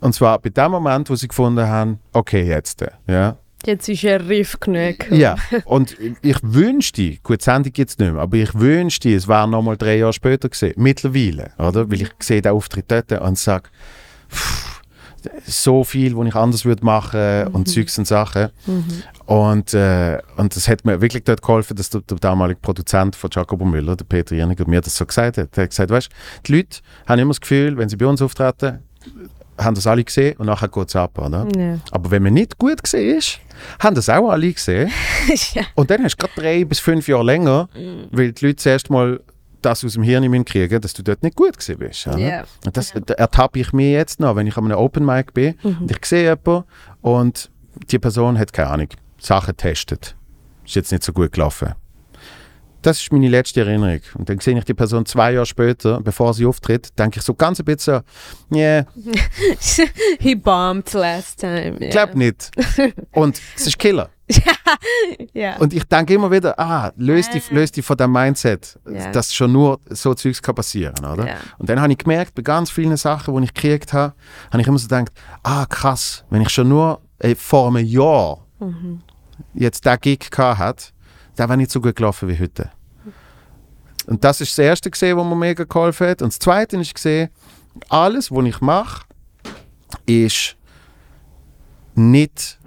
Und zwar bei dem Moment, wo sie gefunden haben, okay, jetzt. Ja, Jetzt ist er reif genug. ja. und ich wünschte, gut, die Sendung gibt es nicht mehr, aber ich wünschte, es wäre noch mal drei Jahre später gesehen. Mittlerweile, oder? Weil ich sehe den Auftritt dort und sage, so viel, was ich anders würde machen und Zeugs und Sachen. Und, äh, und das hat mir wirklich dort geholfen, dass der, der damalige Produzent von Jacobo Müller, der Peter Jerniger, mir das so gesagt hat. Er hat gesagt, weißt die Leute haben immer das Gefühl, wenn sie bei uns auftreten, haben das alle gesehen und nachher geht es ab, oder? Ja. Aber wenn man nicht gut gesehen ist, haben das auch alle gesehen. ja. Und dann hast du gerade drei bis fünf Jahre länger, weil die Leute zuerst mal das aus dem Hirn müssen kriegen, dass du dort nicht gut gewesen bist. Oder? Ja. Und das da ertappe ich mir jetzt noch, wenn ich an einem Open Mic bin und ich sehe jemanden und die Person hat keine Ahnung, Sachen getestet. Ist jetzt nicht so gut gelaufen. Das ist meine letzte Erinnerung. Und dann sehe ich die Person zwei Jahre später, bevor sie auftritt, denke ich so ganz ein bisschen, yeah, He bombed last time. ich glaube nicht. Und es ist Killer. Ja. Und ich denke immer wieder, ah, löst dich, löst dich von dem Mindset, Ja. dass schon nur so Zeugs kann passieren, oder? Ja. Und dann habe ich gemerkt, bei ganz vielen Sachen, die ich gekriegt habe, habe ich immer so gedacht, ah, krass, wenn ich schon nur äh, vor einem Jahr Mhm. jetzt den Gig gehabt hätte, der wäre nicht so gut gelaufen wie heute. Und das ist das Erste gesehen, was mir mega geholfen hat. Und das Zweite ist gesehen, alles, was ich mache, ist nicht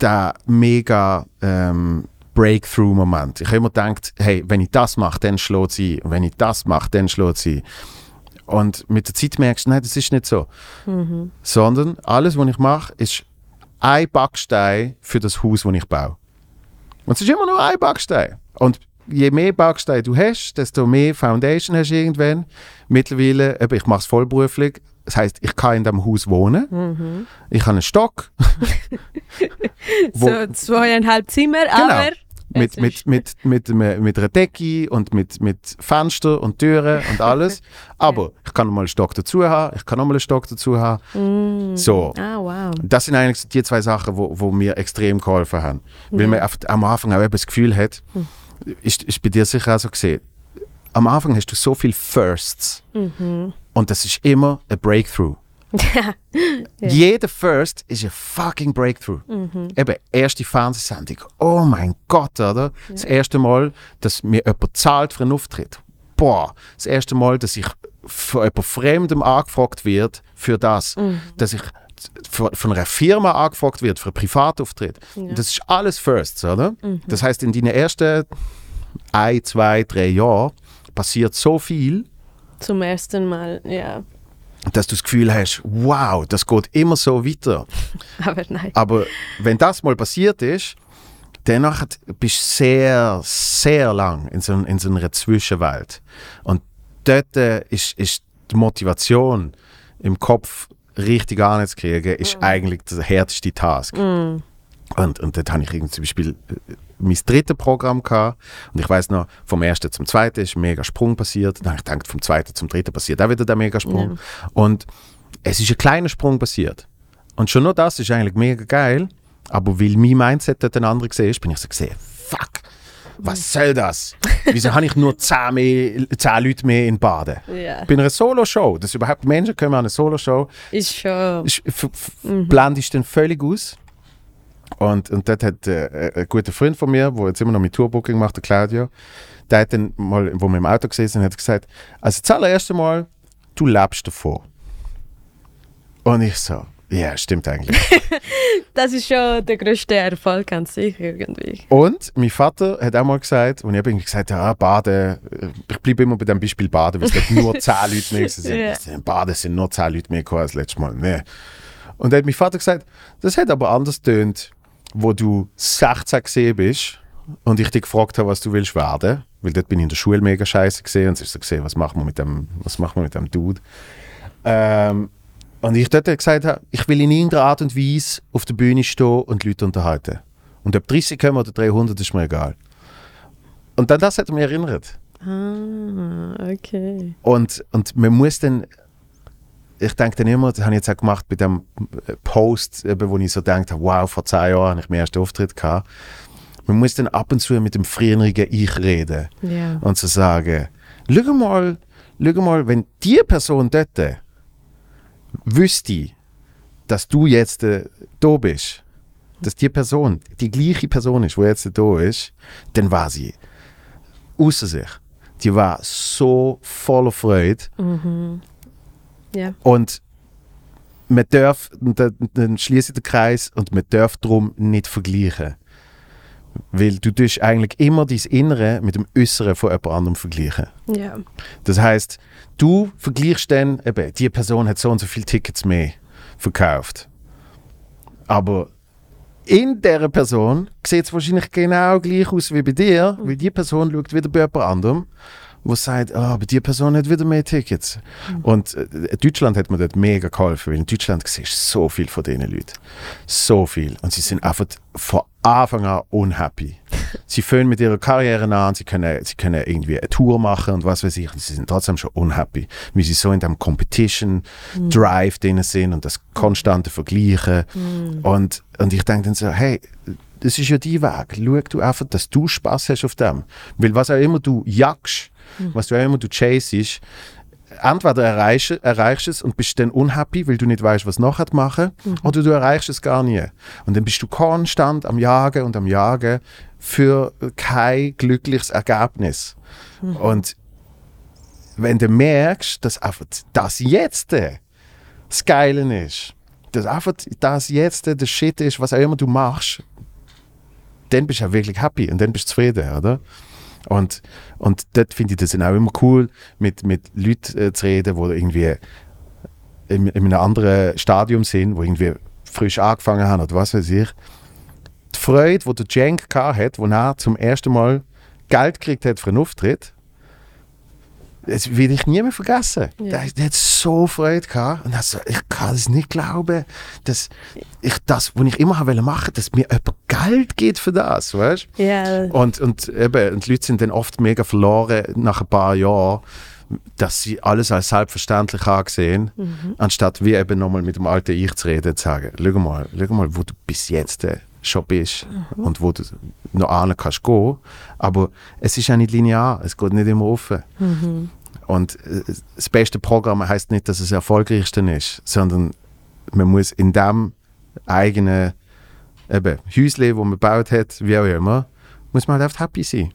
der mega ähm, Breakthrough-Moment. Ich habe immer gedacht, hey, wenn ich das mache, dann schlägt sie. Und wenn ich das mache, dann schlägt sie. Und mit der Zeit merkst du, nein, das ist nicht so. Sondern alles, was ich mache, ist ein Backstein für das Haus, das ich baue. Und es ist immer nur ein Backstein. Und je mehr Backsteine du hast, desto mehr Foundation hast du irgendwann. Mittlerweile, ich mache es vollberuflich. Das heißt, ich kann in diesem Haus wohnen. Ich habe einen Stock. so zweieinhalb Zimmer, Genau. aber mit, mit, mit, mit, mit, mit einer Decke und mit, mit Fenster und Türen und alles. Aber ich kann nochmal einen Stock dazu haben, ich kann nochmal einen Stock dazu haben. So. Ah, wow. Das sind eigentlich die zwei Sachen, wo, wo mir extrem geholfen haben. Weil man oft am Anfang auch eben das Gefühl hat, ist, ist bei dir sicher auch so gesehen. Am Anfang hast du so viel Firsts Mhm. und das ist immer ein Breakthrough. Ja. Ja. Jeder First ist ein fucking Breakthrough. Mhm. Eben, erste Fernsehsendung. Oh mein Gott, oder? Das erste Mal, dass mir jemand zahlt für einen Auftritt. Boah, das erste Mal, dass ich von jemand Fremdem angefragt wird für das. Mhm. Dass ich von von einer Firma angefragt wird für einen Privatauftritt. Ja. Das ist alles Firsts, oder? Mhm. Das heißt, in deinen ersten ein, zwei, drei Jahren passiert so viel, Zum ersten Mal, ja. Dass du das Gefühl hast, wow, das geht immer so weiter. Aber nein. Aber wenn das mal passiert ist, danach bist du sehr, sehr lang in so, in so einer Zwischenwelt. Und dort äh, ist, ist die Motivation im Kopf richtig anzukriegen, ist eigentlich der härteste Task. Mm. Und, und dort habe ich zum Beispiel äh, mein drittes Programm gehabt. Und ich weiß noch, vom ersten zum zweiten ist ein mega Sprung passiert. Dann habe ich gedacht, vom zweiten zum dritten passiert auch wieder der mega Sprung. Und es ist ein kleiner Sprung passiert. Und schon nur das ist eigentlich mega geil. Aber weil mein Mindset dort ein anderer gesehen ist, bin ich so gesehen, fuck, was soll das? Wieso habe ich nur 10, mehr, 10 Leute mehr in Baden? Ja. Bei einer Solo-Show, dass überhaupt Menschen kommen an eine Solo-Show, Ist schon. ist- f- blendest du dann völlig aus. Und, und dort hat äh, ein guter Freund von mir, der jetzt immer noch mit Tourbooking macht, der Claudio, der hat dann mal, wo wir im Auto gesessen sind, hat gesagt, also das allererste Mal, du lebst davon. Und ich so, ja, stimmt eigentlich. Das ist schon der größte Erfolg an sich irgendwie. Und mein Vater hat auch mal gesagt, und ich habe irgendwie gesagt, ja, Baden, äh, ich bleibe immer bei dem Beispiel Baden, weil es nur 10 Leute mehr sind. Ja. Baden sind nur 10 Leute mehr gekommen als letztes Mal. Nee. Und dann hat mein Vater gesagt, das hat aber anders tönt, wo du 16 gesehen bist und ich dich gefragt habe, was du willst werden. Weil dort bin ich in der Schule mega scheiße gesehen und es ist so gesehen, was machen wir mit dem, was machen wir mit dem Dude. Ähm, und ich dort gesagt habe, ich will in irgendeiner Art und Weise auf der Bühne stehen und Leute unterhalten. Und ob 30 kommen oder 300, ist mir egal. Und dann das hat er mich erinnert. Ah, okay. Und, und man muss dann, ich denke dann immer, das habe ich jetzt auch gemacht bei dem äh, Post, eben, wo ich so habe, wow, vor zehn Jahren habe ich meinen ersten Auftritt gehabt. Man muss dann ab und zu mit dem früheren Ich reden Ja. und zu sagen, schau mal, schau mal, wenn die Person dort wüsste, dass du jetzt äh, da bist, dass die Person die gleiche Person ist, die jetzt da ist, dann war sie außer sich. Die war so voller Freude Ja. und man darf, dann schließe ich den Kreis, und man darf darum nicht vergleichen. Weil du tust eigentlich immer dein Innere mit dem Äußeren von jemand anderem vergleichen. Ja. Das heißt, du vergleichst dann, eben, die Person hat so und so viele Tickets mehr verkauft. Aber in dieser Person sieht es wahrscheinlich genau gleich aus wie bei dir, weil die Person schaut wieder bei jemand anderem, wo sagt, ah, aber die Person hat wieder mehr Tickets. Und äh, Deutschland hat mir dort mega geholfen, weil in Deutschland siehst du so viel von diesen Leuten. So viel. Und sie sind einfach von Anfang an unhappy. sie fangen mit ihrer Karriere an, sie können, sie können irgendwie eine Tour machen und was weiß ich, und sie sind trotzdem schon unhappy, weil sie so in dem Competition-Drive drin sind und das konstante Vergleichen. Und, und ich denke dann so, hey, das ist ja dein Weg. Schau du einfach, dass du Spaß hast auf dem. Weil was auch immer du jagst, was du auch immer du chasest, entweder erreichst, erreichst es und bist dann unhappy, weil du nicht weißt, was nachher machen, oder du erreichst es gar nie. Und dann bist du konstant am Jagen und am Jagen für kein glückliches Ergebnis. Und wenn du merkst, dass einfach das jetzt das Geile ist, dass einfach das jetzt der Shit ist, was auch immer du machst, dann bist du auch wirklich happy und dann bist du zufrieden, oder? Und, und dort finde ich das dann auch immer cool, mit, mit Leuten äh, zu reden, die irgendwie in, in einem anderen Stadium sind, wo irgendwie frisch angefangen haben oder was weiß ich. Die Freude, die der Cenk gehabt hat, wo er zum ersten Mal Geld gekriegt hat für einen Auftritt, das will ich nie mehr vergessen. Ja. Der, der hat so Freude gehabt. Und er so, ich kann es nicht glauben, dass ich das, was ich immer habe machen dass mir jemand Geld gibt für das, weißt Ja. und, und eben, und die Leute sind dann oft mega verloren nach ein paar Jahren, dass sie alles als selbstverständlich angesehen, anstatt wie eben nochmal mit dem alten Ich zu reden, zu sagen, schau mal, schau mal, wo du bis jetzt äh, schon bist und wo du noch an kannst gehen. Aber es ist ja nicht linear, es geht nicht immer offen. Und äh, das beste Programm heißt nicht, dass es das erfolgreichste ist, sondern man muss in dem eigenen eben, Häusle, wo man gebaut hat, wie auch immer, muss man halt einfach happy sein.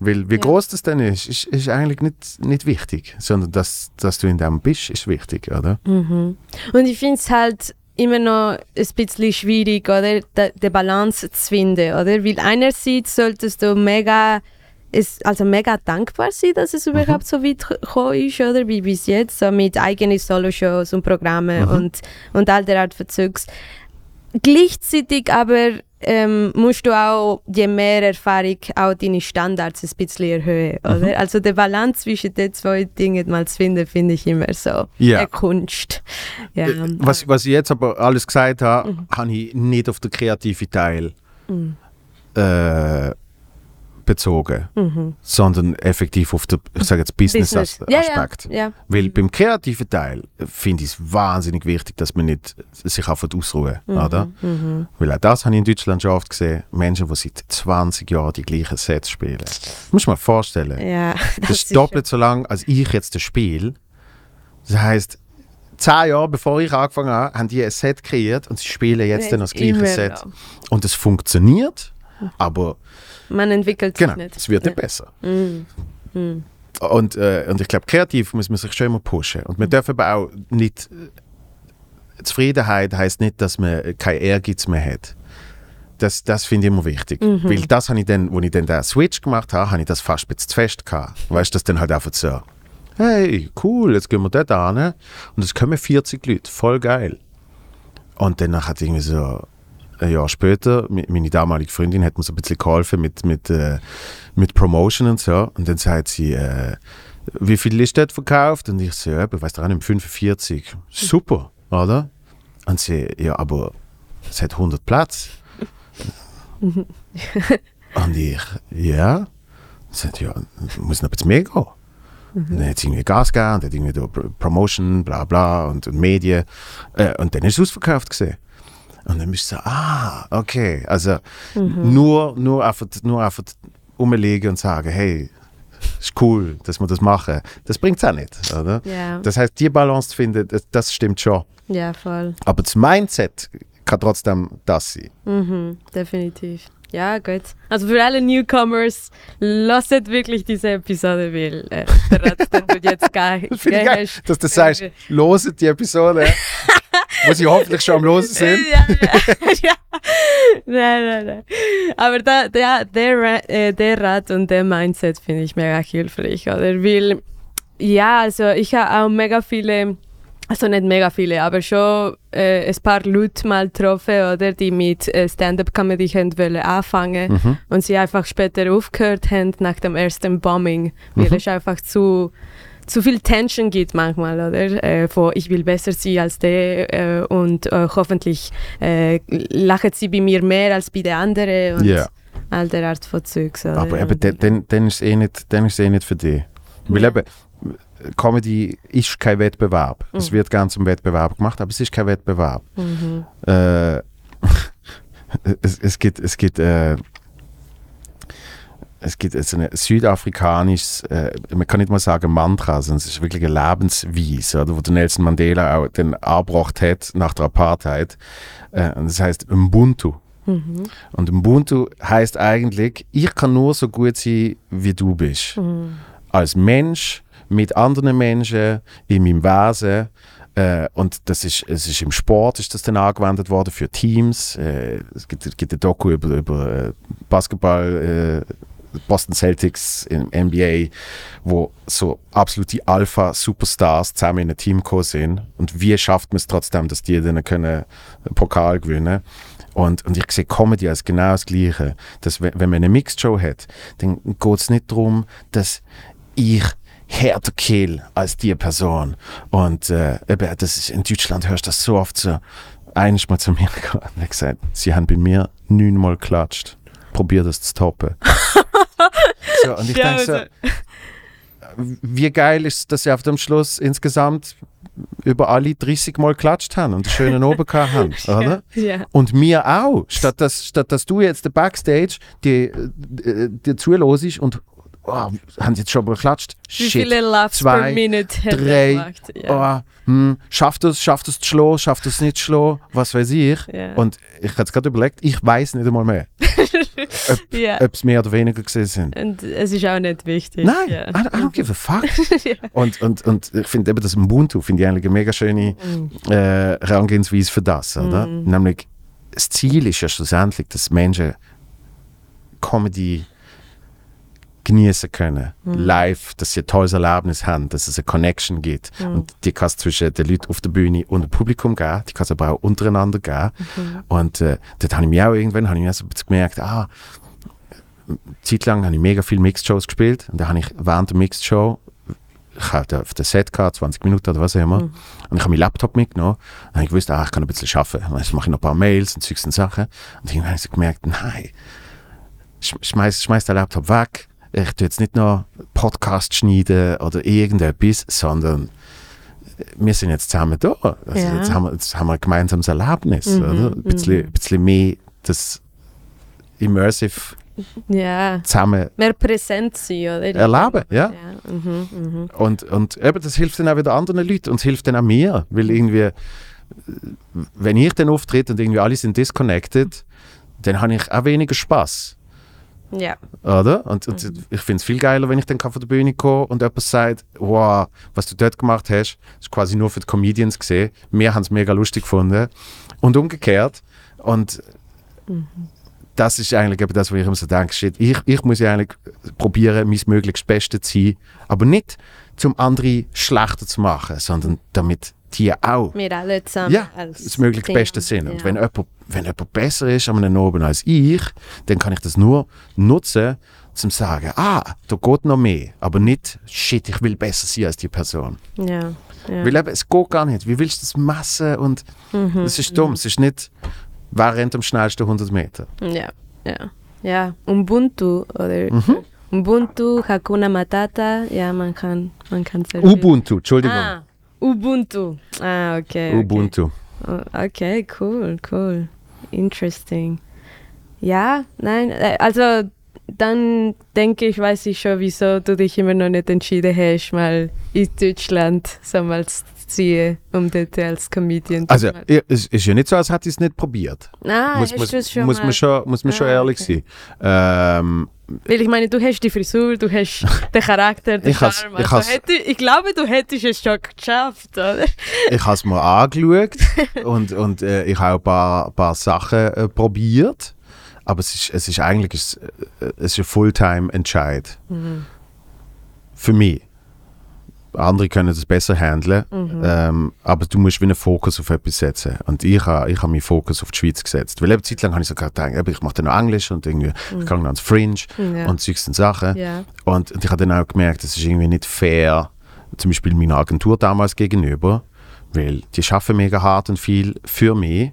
Weil wie Ja. groß das dann ist, ist, ist eigentlich nicht, nicht wichtig, sondern dass, dass du in dem bist, ist wichtig, oder? Mhm. Und ich finde es halt immer noch ein bisschen schwierig, oder? Die Balance zu finden, oder? Weil einerseits solltest du mega, ist, also mega dankbar sein, dass es überhaupt so weit gekommen ist, oder? Wie bis jetzt, so mit eigenen Solo-Shows und Programmen und, und all der Art von Zeugs. Gleichzeitig aber ähm, musst du auch, je mehr Erfahrung, auch deine Standards ein bisschen erhöhen, oder? Also die Balance zwischen den zwei Dingen mal zu finden, finde ich immer so Ja. eine Kunst. Ja. Äh, Was, was ich jetzt aber alles gesagt habe, habe ich nicht auf den kreativen Teil äh, bezogen, sondern effektiv auf den, ich sage jetzt, Business-Aspekt. Ja, ja, ja. Weil beim kreativen Teil finde ich es wahnsinnig wichtig, dass man nicht sich einfach ausruhen, oder? Weil auch das habe ich in Deutschland schon oft gesehen, Menschen, die seit 20 Jahren die gleichen Sets spielen. Muss man vorstellen. Ja, Das, ist doppelt so lang, als ich jetzt das Spiel. Das heißt, zehn Jahre bevor ich angefangen habe, haben die ein Set kreiert und sie spielen jetzt dann das gleiche Set. noch. Und es funktioniert, aber Man entwickelt sich genau, nicht. es wird nicht besser. Und, äh, und ich glaube, kreativ muss man sich schon immer pushen. Und man darf aber auch nicht. äh, Zufriedenheit heißt nicht, dass man kein Ehrgeiz mehr hat. Das, das finde ich immer wichtig. Weil das habe ich dann, als ich dann den Switch gemacht habe, habe ich das fast ein bisschen zu fest gehabt. Weißt du, das dann halt einfach so, hey, cool, jetzt gehen wir dort hin und es kommen 40 Leute, voll geil. Und dann hat irgendwie so ein Jahr später, meine damalige Freundin hat mir so ein bisschen geholfen mit, mit, äh, mit Promotion und so. Und dann sagt sie, äh, wie viel ist dort verkauft? Und ich so, ja, ich weiß nicht, 45. Super, oder? Und sie, ja, aber es hat 100 Platz. und ich, ja. Sie sagt, ja, muss noch ein bisschen mehr gehen. Und dann hat sie irgendwie Gas gegeben und hat irgendwie da Pro- Promotion, bla bla und, und Medien. Äh, und dann ist es ausverkauft gesehen. Und dann du so, ah, okay. Also nur, nur, einfach, nur einfach rumlegen und sagen, hey, ist cool, dass wir das machen. Das bringt es auch nicht, oder? Ja. Das heißt, die Balance zu finden, das, das stimmt schon. ja, voll. Aber das Mindset kann trotzdem das sein. Mhm, definitiv. Ja, gut. Also für alle Newcomers, lasst wirklich diese Episode, weil äh, der Rat, du jetzt gar Das finde ich geil, dass du sagst, loset die Episode, wo sie hoffentlich schon am Losen sind. Ja, ja. Nein, nein, nein. Aber da, der, der, äh, der Rat und der Mindset finde ich mega hilfreich, oder? Weil, ja, also ich habe auch mega viele, also nicht mega viele, aber schon äh, ein paar Leute mal getroffen, oder? Die mit äh, Stand-Up-Comedy anfangen Mhm. und sie einfach später aufgehört haben nach dem ersten Bombing, weil Mhm. es einfach zu zu viel Tension gibt manchmal, oder? Äh, von ich will besser sein als der äh, und äh, hoffentlich äh, lachen sie bei mir mehr als bei den anderen und Ja. all der Art von Zeugs. oder? Aber eben, dann, dann, dann ist es eh nicht, dann ist eh nicht für dich. Weil eben, Comedy ist kein Wettbewerb. Es wird gern zum Wettbewerb gemacht, aber es ist kein Wettbewerb. Mhm. Äh, es, es gibt, es gibt, äh, es gibt so ein südafrikanisches, äh, man kann nicht mal sagen Mantra, sondern es ist wirklich eine Lebensweise, oder, wo der Nelson Mandela auch den angebracht hat nach der Apartheid. Äh, und das heißt Ubuntu. Mhm. Und Ubuntu heißt eigentlich, ich kann nur so gut sein, wie du bist. Mhm. Als Mensch, mit anderen Menschen, in meinem Wesen. Äh, und das ist, es ist im Sport ist das dann angewendet worden für Teams. Äh, es gibt, gibt ein Doku über, über äh, Basketball, äh, Boston Celtics im NBA, wo so absolute Alpha-Superstars zusammen in ein Team sind. Und wie schafft man es trotzdem, dass die dann können Pokal gewinnen und, und ich sehe Comedy als genau das Gleiche. Dass, wenn man eine Mixed Show hat, dann geht es nicht darum, dass ich härter kill als die Person. Und äh, das ist, in Deutschland hörst du das so oft so. Mal zu mir gekommen und gesagt, sie haben bei mir neunmal geklatscht. Probier das zu toppen. so, und ich Ja, denke so, wie geil ist, dass sie auf dem Schluss insgesamt über alle 30 Mal geklatscht haben und einen schönen Oben gehabt haben, oder? Ja. Und mir auch. Statt dass, statt dass du jetzt der Backstage dir, äh, dir zuhörst und oh, haben sie jetzt schon mal geklatscht? Wie Shit. viele Laughs zwei, per Minute drei, gemacht? Ja. Oh, hm, schafft es, schafft es zu schlagen, schafft es nicht zu schlagen, was weiß ich. Ja. Und ich habe jetzt gerade überlegt, ich weiß nicht einmal mehr, ob es mehr oder weniger gesehen sind. Und es ist auch nicht wichtig. Nein, Ja. I, I don't give a fuck. Und, und, und ich finde eben das Ubuntu, finde ich eigentlich eine mega schöne Mhm. äh, Herangehensweise für das. Oder? Nämlich, das Ziel ist ja schlussendlich, dass Menschen Comedy genießen können, Mhm. live, dass sie ein tolles Erlebnis haben, dass es eine Connection gibt. Mhm. Und die kann es zwischen den Leuten auf der Bühne und dem Publikum geben, die kann es aber auch untereinander geben. Mhm. Und äh, dort habe ich mich auch irgendwann habe ich mir so gemerkt, ah, zeitlang habe ich mega viele Mixed-Shows gespielt und da habe ich während der Mixed-Show ich hatte auf der Set gehabt, 20 Minuten oder was auch immer. Und ich habe meinen Laptop mitgenommen. Und habe ich gewusst, ah, ich kann ein bisschen arbeiten. Jetzt mache ich noch ein paar Mails und Zeugs und Sachen. Und irgendwann habe ich so gemerkt, nein, sch- schmeiß, schmeiß den Laptop weg. Ich tue jetzt nicht noch Podcast schneiden oder irgendetwas, sondern wir sind jetzt zusammen da. Also Ja. jetzt, haben wir, jetzt haben wir ein gemeinsames Erlebnis. Mhm, oder? Ein, bisschen, ein bisschen mehr das Immersive ja. zusammen Mehr präsent sein, oder? erleben. Ja? Ja. Mhm, mhm. Und, und eben, das hilft dann auch wieder anderen Leuten und es hilft dann auch mir, weil irgendwie, wenn ich dann auftrete und irgendwie alle sind disconnected, dann habe ich auch weniger Spaß, ja. oder? Und, und ich finde es viel geiler, wenn ich dann von der Bühne komme und jemand sagt, wow, was du dort gemacht hast, ist quasi nur für die Comedians gesehen. Wir haben es mega lustig gefunden und umgekehrt. Und das ist eigentlich eben das, wo ich immer so denke, shit, ich, ich muss ja eigentlich probieren, mein möglichst Beste zu sein, aber nicht zum andere schlechter zu machen, sondern damit die auch Wir alle zusammen. ja, das möglichst Team. Beste sind. Und Ja. wenn jemand, wenn jemand besser ist an einem Oben als ich, dann kann ich das nur nutzen, zum zu sagen, ah, da geht noch mehr, aber nicht, shit, ich will besser sein als die Person. Ja. ja. Weil eben, es geht gar nicht. Wie willst du das messen? Und Mhm, das ist dumm. Es ist nicht, wer rennt am schnellsten 100 Meter. Ja, ja. Ja, Ubuntu oder Mhm. Ubuntu, Hakuna Matata, ja, man kann, man kann Ubuntu, Entschuldigung. Ah, Ubuntu. Ah, okay. okay. Ubuntu. Oh, Okay, cool, cool. Interesting. Ja, nein, äh, also dann denke ich, weiß ich schon, wieso du dich immer noch nicht entschieden hast, mal in Deutschland so mal zu ziehen, um dort als Comedian zu Also, machen. ja, es ist ja nicht so, als hätte ich es nicht probiert. Ah, muss hast muss, schon muss, man schon, muss man schon Ah, ehrlich okay. sein. Ähm, Weil ich meine, du hast die Frisur, du hast den Charakter, den Ich Charme. ich Also has- hätte, ich glaube, du hättest es schon geschafft, oder? ich habe es mir angeschaut und, und äh, ich habe auch ein paar, paar Sachen äh, probiert. Aber es ist, es ist eigentlich es, äh, es ist ein Fulltime-Entscheid. Für mich. Andere können das besser handeln, ähm, aber du musst wie einen Fokus auf etwas setzen. Und ich habe ich ha meinen Fokus auf die Schweiz gesetzt. Weil eine Zeit lang habe ich so gedacht, ich mache dann noch Englisch und irgendwie, ich gehe noch ans Fringe Ja. und und Sachen. Ja. Und, und ich habe dann auch gemerkt, es ist irgendwie nicht fair, zum Beispiel meiner Agentur damals gegenüber, weil die schaffen mega hart und viel für mich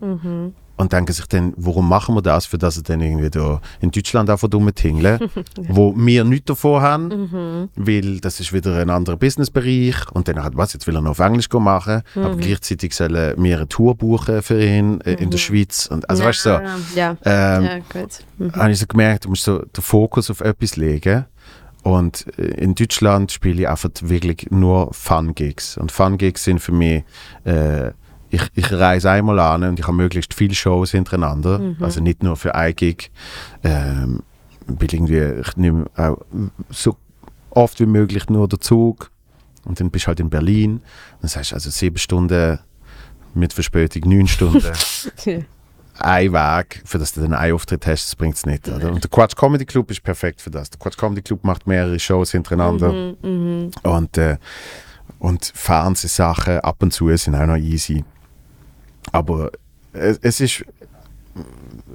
und denken sich dann, warum machen wir das, für das sie dann irgendwie da in Deutschland einfach rumtingeln, wo wir nichts davon haben, weil das ist wieder ein anderer Businessbereich und dann hat was, jetzt will er noch auf Englisch machen, aber gleichzeitig sollen wir eine Tour buchen für ihn äh, in der Schweiz und also ja, weißt du so, Ja, ähm, ja gut. Mhm. habe ich so gemerkt, du musst so den Fokus auf etwas legen. Und äh, in Deutschland spiele ich einfach wirklich nur Fun-Gigs. Und Fun-Gigs sind für mich, äh, ich, ich reise einmal an und ich habe möglichst viele Shows hintereinander. Also nicht nur für ein Gig. Ähm, irgendwie, ich nehme auch so oft wie möglich nur den Zug. Und dann bist du halt in Berlin. Das heißt also sieben Stunden mit Verspätung, neun Stunden ein Weg, für das du dann einen Auftritt hast, das bringt es nicht. Oder? Und der Quatsch Comedy Club ist perfekt für das. Der Quatsch Comedy Club macht mehrere Shows hintereinander Mhm, und, äh, und Fernsehsachen ab und zu sind auch noch easy. Aber es, es ist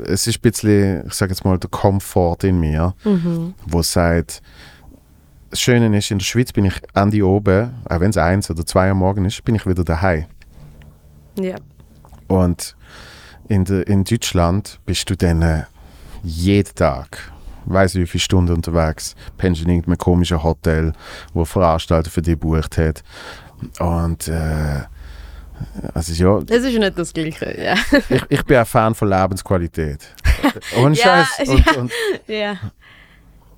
es ist ein bisschen, ich sage jetzt mal, der Komfort in mir, mhm. wo sagt, das Schöne ist, in der Schweiz bin ich Ende oben, auch wenn es eins oder zwei am Morgen ist, bin ich wieder daheim. Ja. Und in, der, in Deutschland bist du dann äh, jeden Tag, weiß wie viele Stunden unterwegs, pennst in irgendeinem komischen Hotel, wo Veranstalter für dich gebucht hat. Und äh, Also ja, Es ist nicht das Gleiche, ja. ich, ich bin ein Fan von Lebensqualität. Ohne Ja, Scheiß. Und, ja. und, ja.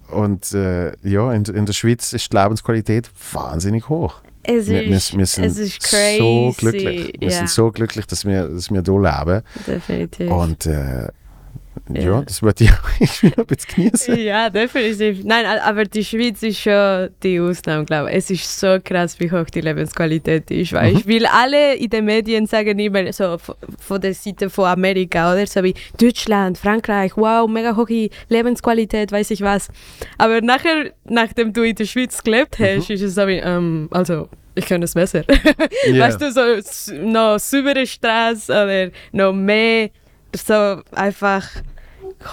und äh, ja, in, in der Schweiz ist die Lebensqualität wahnsinnig hoch. Es wir, ist, wir sind es ist crazy. so glücklich. Wir ja, sind so glücklich, dass wir, dass wir hier leben. definitiv. Und äh, ja. Ja. das würde ich ich will ein bisschen genießen. Ja, definitiv. Nein, aber die Schweiz ist schon die Ausnahme, glaube ich. Es ist so krass, wie hoch die Lebensqualität ist. Mhm. Weißt? Weil alle in den Medien sagen immer so von der Seite von Amerika, oder? So wie Deutschland, Frankreich, wow, mega hohe Lebensqualität, weiß ich was. Aber nachher, nachdem du in der Schweiz gelebt hast, ist es so wie, ähm, also, ich kann es besser. Ja. Weißt du, so noch saubere Straße oder noch mehr, so einfach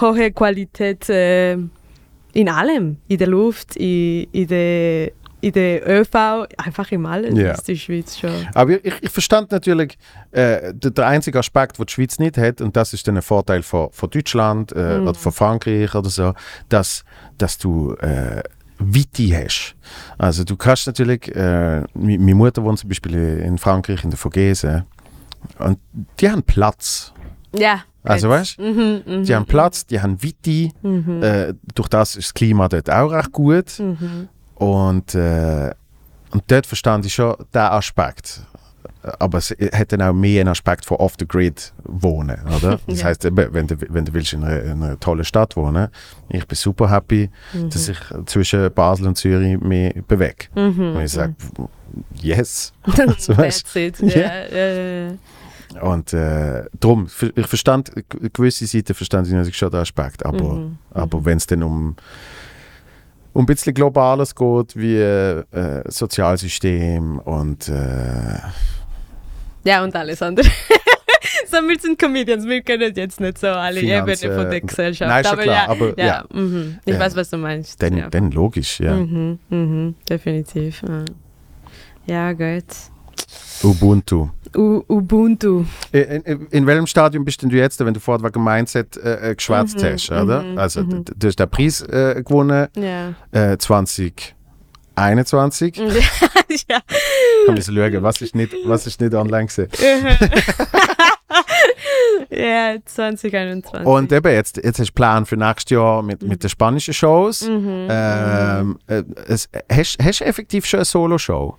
hohe Qualität äh, in allem. In der Luft, in, in der in der ÖV, einfach in allem Ja. ist die Schweiz schon. Aber ich, ich verstand natürlich, äh, der, der einzige Aspekt, den die Schweiz nicht hat, und das ist dann ein Vorteil von, von Deutschland äh, Mhm. oder von Frankreich oder so, dass, dass du äh, Weite hast. Also du kannst natürlich, äh, meine Mutter wohnt zum Beispiel in Frankreich, in der Vogese, und die haben Platz. Ja. Also weißt Mhm, mhm, die haben Platz, die haben Weite, mhm, äh, durch das ist das Klima dort auch recht gut. mhm. Und, äh, und dort verstand ich schon den Aspekt. Aber es hat dann auch mehr einen Aspekt von off the grid wohnen, oder? Das Ja. heißt, wenn du, wenn du willst in einer, in einer tollen Stadt wohnen, ich bin super happy, dass ich zwischen Basel und Zürich mich bewege. Mhm. Und ich sage, yes. That's it. Ja, ja, ja. Und äh, darum, ich verstand, gewisse Seiten verstand ich natürlich schon den Aspekt, aber, Mhm. aber wenn es dann um, um ein bisschen Globales geht, wie äh, Sozialsystem und äh, Ja, und alles andere. so, wir sind Comedians, wir können jetzt nicht so alle Ebenen von der und- Gesellschaft. Nein, aber klar, ja, aber ja, ja. Mhm. Ich Ja. weiß, was du meinst. dann, ja. dann logisch, ja. Mhm, mhm, definitiv. Ja, ja gut. Ubuntu. U Ubuntu. In, in, in welchem Stadium bist denn du jetzt, wenn du vorher wegen Mindset äh, äh, geschwätzt Mhm, hast, oder? mhm, also mhm. du hast den Preis äh, gewonnen, Ja. äh, 2021. ja. Ich kann müssen schauen, was ist nicht, was ist nicht online gewesen. ja, 2021. Und eben jetzt, jetzt hast du Plan für nächstes Jahr mit, mit den spanischen Shows. Mhm. Ähm, äh, es, hast, hast du effektiv schon eine Solo-Show?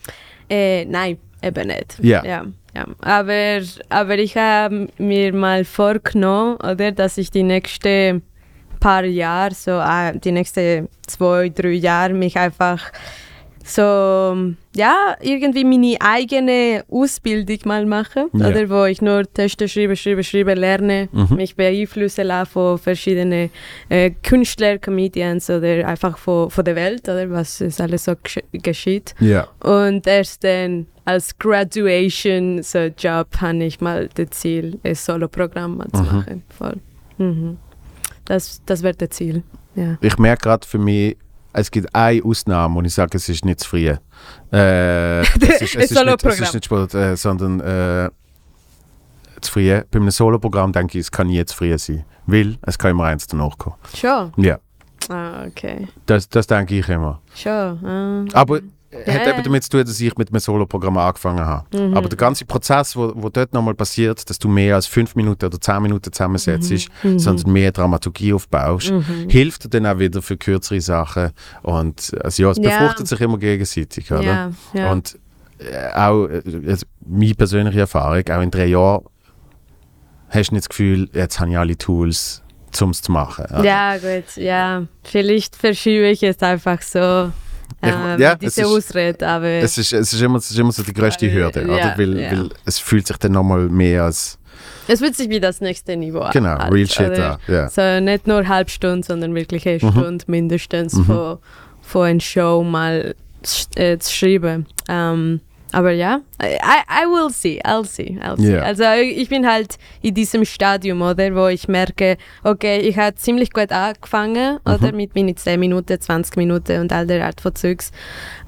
Äh, nein, eben nicht. Ja. ja, ja. Aber, aber ich habe mir mal vorgenommen, oder, dass ich die nächsten paar Jahre, so äh, die nächsten zwei, drei Jahre, mich einfach so, ja, irgendwie meine eigene Ausbildung mal mache, Ja. oder wo ich nur Texte schreibe, schreibe, schreibe, lerne, Mhm. mich beeinflussen lasse von verschiedenen äh, Künstler, Comedians oder einfach von, von der Welt, oder was es alles so gesch geschieht. Ja. Und erst dann als Graduation so Job habe ich mal das Ziel, ein Solo-Programm zu Mhm. machen. Voll. Mhm. Das, das wäre das Ziel. Ja. Ich merke gerade für mich, es gibt eine Ausnahme und ich sage, es ist nicht zu früh. Äh, es, ist, es, ist nicht, es ist nicht Sport, äh, sondern äh, zu früh. Bei einem Solo-Programm denke ich, es kann nie zu früh sein. Weil es kann immer eins danach kommen. Schon? Ja, Ah, okay. das, das denke ich immer. Schon. Ah. Aber Ja, hat ja. eben damit zu tun, dass ich mit einem Solo-Programm angefangen habe. Mhm. Aber der ganze Prozess, wo, wo dort nochmal passiert, dass du mehr als fünf Minuten oder zehn Minuten zusammensetzt, Mhm. sondern mehr Dramaturgie aufbaust, Mhm. hilft dir dann auch wieder für kürzere Sachen. Und also ja, es befruchtet sich immer gegenseitig, oder? Und äh, auch äh, also meine persönliche Erfahrung, auch in drei Jahren hast du nicht das Gefühl, jetzt habe ich alle Tools, um es zu machen. Also, ja, gut, ja. Vielleicht verschiebe ich es einfach so. Ähm, ja, es diese ist- Ausrede, aber Es ist, es, ist immer, es ist immer so die größte Äh, Hürde, ja, oder? Weil, ja. weil es fühlt sich dann nochmal mehr als es fühlt sich wie das nächste Niveau an. genau, halt, real shit an. Ja. So nicht nur eine halbe Stunde, sondern wirklich eine Mhm. Stunde mindestens Mhm. von, von einer Show mal äh, zu schreiben. Ähm, aber ja, I, I will see, I'll see, I'll see. Ja. Also ich bin halt in diesem Stadium, oder, wo ich merke, okay, ich habe ziemlich gut angefangen, Mhm. oder, mit meinen 10 Minuten, 20 Minuten und all der Art von Zeugs.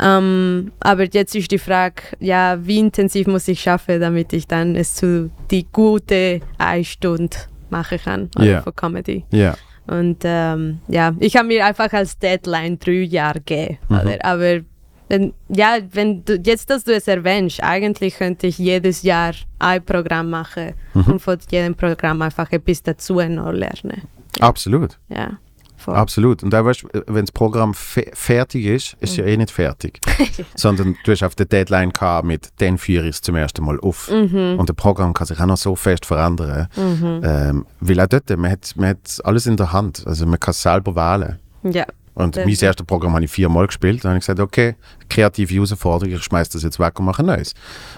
Ähm, aber jetzt ist die Frage, ja, wie intensiv muss ich schaffen, damit ich dann es zu die gute eine Stunde machen kann, oder, Ja. von Comedy. ja. Und ähm, ja, ich habe mir einfach als Deadline drei Jahre gegeben. Mhm. Oder? Aber Wenn, ja, wenn du, jetzt, dass du es erwähnst, eigentlich könnte ich jedes Jahr ein Programm machen Mhm. und von jedem Programm einfach etwas dazu noch lernen. Absolut. Ja, voll. Absolut. Und auch weißt, wenn das Programm fe fertig ist, ist es ja eh nicht fertig. Sondern du hast auf der Deadline gehabt mit, führe ich es zum ersten Mal auf. Mhm. Und das Programm kann sich auch noch so fest verändern. Ähm, weil auch dort, man hat, man hat alles in der Hand. Also man kann es selber wählen. Ja, Und Das- mein erstes Programm habe ich viermal gespielt. Dann habe ich gesagt, okay, kreative Herausforderung, ich schmeiße das jetzt weg und mache ein neues.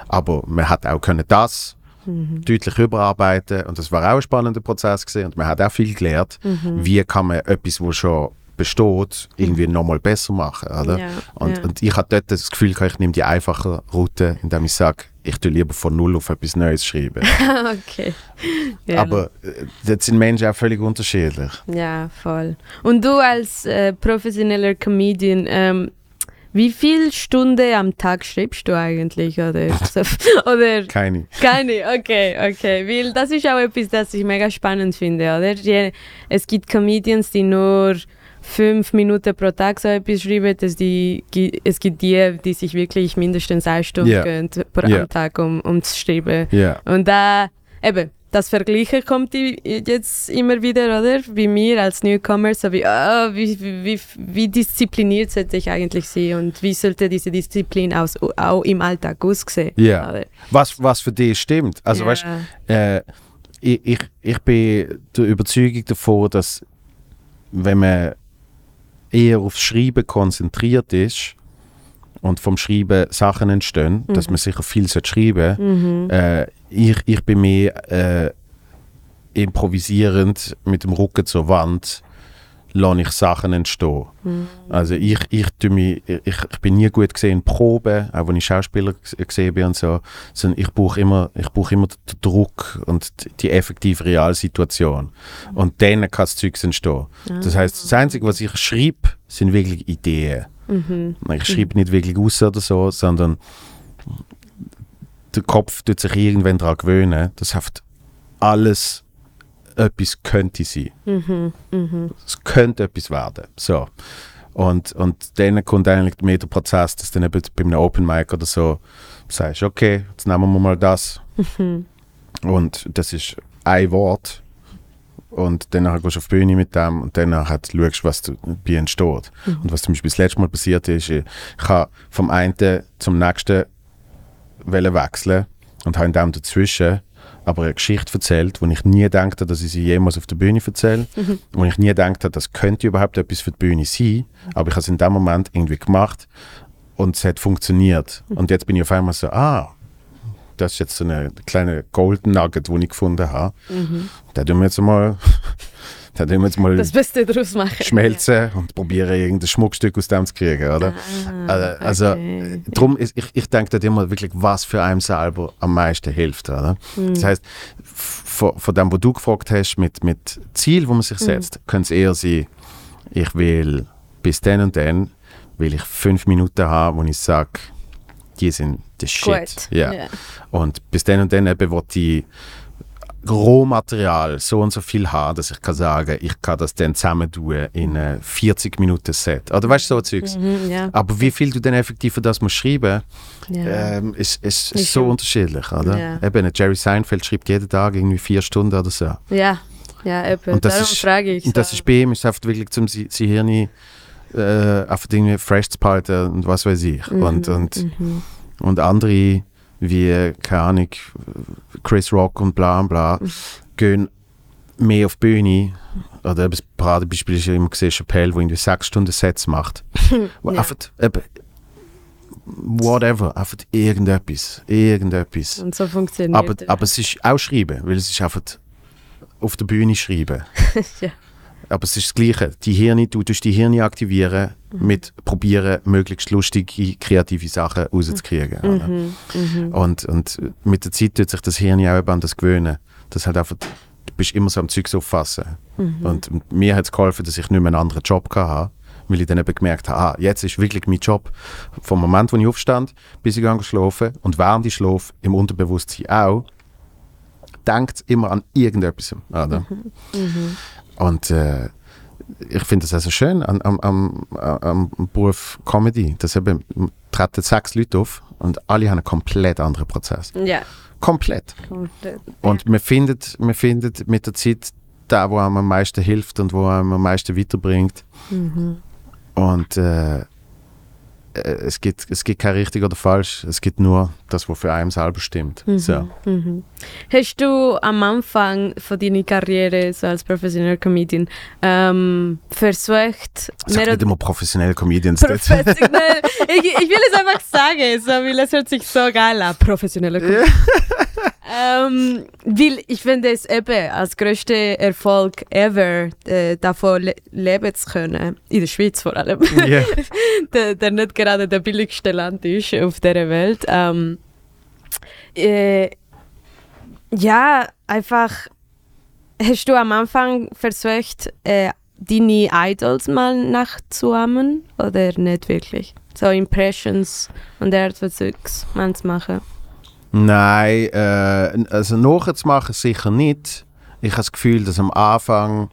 Aber man hat auch können das deutlich überarbeiten und das war auch ein spannender Prozess gewesen. und man hat auch viel gelernt, wie kann man etwas, was schon besteht, irgendwie nochmal besser machen, oder? Ja, und, ja. und ich hatte dort das Gefühl, ich nehme die einfache Route, indem ich sage, ich tue lieber von null auf etwas Neues schreiben. okay. Ja. Aber äh, das sind Menschen auch völlig unterschiedlich. Ja, voll. Und du als äh, professioneller Comedian, ähm, wie viele Stunden am Tag schreibst du eigentlich? Oder, oder Keine. keine? Okay, okay. Weil das ist auch etwas, das ich mega spannend finde, oder? Es gibt Comedians, die nur fünf Minuten pro Tag so etwas schreiben. Es, die, es gibt die, die sich wirklich mindestens eine Stunde Ja. gönnen pro am Tag, um, um zu schreiben. Ja. Und da, eben, das Vergleichen kommt jetzt immer wieder, oder? Wie mir als Newcomer, so wie, ah, wie, wie, wie, diszipliniert sollte ich eigentlich sein und wie sollte diese Disziplin aus, auch im Alltag aussehen? Ja. Oder? Was, was für dich stimmt. Also, ja. weißt äh, ich, ich, ich bin der Überzeugung davon, dass wenn man eher aufs Schreiben konzentriert ist und vom Schreiben Sachen entstehen, dass man sicher viel schreiben Mhm. äh, ich, ich bin mehr äh, improvisierend mit dem Rücken zur Wand lasse ich Sachen entstehen. Also ich, ich, mich, ich, ich bin nie gut gesehen in Proben, auch wenn ich Schauspieler gesehen bin und so, sondern ich brauche immer, ich brauche immer den Druck und die- effektive Realsituation. Und dann kann das Zeug entstehen. Das heißt, das Einzige, was ich schreibe, sind wirklich Ideen. Ich schreibe nicht wirklich aus oder so, sondern der Kopf tut sich irgendwann daran gewöhnen, dass alles etwas könnte sein. Es könnte etwas werden. So. Und, und dann kommt eigentlich mehr der Prozess, dass dann eben bei einem Open Mic oder so sagst, okay, jetzt nehmen wir mal das. Und das ist ein Wort. Und dann gehst du auf die Bühne mit dem und dann halt schaust, was dabei entsteht. Und was zum Beispiel das letzte Mal passiert ist, ich habe vom einen zum nächsten wechseln und habe in dem dazwischen aber eine Geschichte erzählt, wo ich nie dachte, dass ich sie jemals auf der Bühne erzähle, wo ich nie dachte, das könnte überhaupt etwas für die Bühne sein, aber ich habe es in dem Moment irgendwie gemacht und es hat funktioniert. Und jetzt bin ich auf einmal so, ah, das ist jetzt so eine kleine Golden Nugget, die ich gefunden habe. Da tun wir jetzt mal, da tun wir jetzt mal Das Beste daraus machen. schmelzen und probieren, irgendein Schmuckstück aus dem zu kriegen, oder? also, also Ah, okay. drum ist, ich, ich denke dort immer wirklich, was für einem selber am meisten hilft, oder? Hm. Das heißt, von, von dem, was du gefragt hast, mit, mit Ziel, wo man Hm. sich setzt, könnte es eher sein, ich will bis dann und dann, will ich fünf Minuten haben, wo ich sage, die sind the shit. Ja. Ja. Und bis dann und dann eben will ich Rohmaterial so und so viel haben, dass ich kann sagen, ich kann das dann zusammen tun in einem 40 Minuten Set. Oder weißt du, so Zeugs. Mhm, ja. Aber wie viel du dann effektiv für das musst schreiben, Ja. ähm, ist, ist, Ist so unterschiedlich, oder? Ja. Eben, Jerry Seinfeld schreibt jeden Tag irgendwie vier Stunden oder so. ja, ja, eben. Und das Darum ist- frage ich. Und das so. ist bei ihm, ist einfach wirklich zum sie Hirn äh, einfach irgendwie fresh zu behalten und was weiß ich. Mhm, Und, und, und andere, wie, keine Ahnung, Chris Rock und bla bla, gehen mehr auf die Bühne. Oder das Paradebeispiel ist ja immer gesehen, Chappelle, der irgendwie sechs Stunden Sets macht. Ja. einfach, eben, whatever, einfach irgendetwas, irgendetwas. Und so funktioniert Aber, es. aber es ist auch Schreiben, weil es ist einfach auf der Bühne schreiben. Ja. Aber es ist das Gleiche. Die Hirne, du tust die Hirne aktivieren. Mit probieren, möglichst lustige, kreative Sachen rauszukriegen. oder? Mhm, mhm. Und, und mit der Zeit tut sich das Hirn auch eben an das gewöhnen. Das hat einfach, du bist immer so am Zeug auffassen. Mhm. Und mir hat es geholfen, dass ich nicht mehr einen anderen Job hatte, weil ich dann eben gemerkt habe, ah, jetzt ist wirklich mein Job. Vom Moment, wo ich aufstand, bis ich schlafen und während ich schlafe, im Unterbewusstsein auch, denkt immer an irgendetwas. Oder? Mhm. Und äh, ich finde das also schön am, am, am, Beruf Comedy, dass eben treten sechs Leute auf und alle haben einen komplett anderen Prozess. Ja, Komplett. komplett. Und man findet, man findet mit der Zeit da, wo einem am meisten hilft und wo einem am meisten weiterbringt. Und äh, äh, es, gibt, es gibt kein richtig oder falsch, es gibt nur das, was für einen selber stimmt. So. Hast du am Anfang von deiner Karriere so als professioneller Comedian ähm, versucht, Sag nicht immer professionelle Comedians. dort. professionell, ich, ich will es einfach sagen, so, weil es hört sich so geil an, professioneller Comedian. ähm, weil ich finde es eben als größter Erfolg ever, äh, davon le leben zu können, in der Schweiz vor allem, Ja. der, der nicht gerade der billigste Land ist auf der Welt. Ähm, äh, ja, einfach hast du am Anfang versucht, äh, deine Idols mal nachzuahmen oder nicht wirklich? So Impressions und der Art von Zeugs mal zu machen. Nein, äh, also nachzumachen sicher nicht. Ich habe das Gefühl, dass am Anfang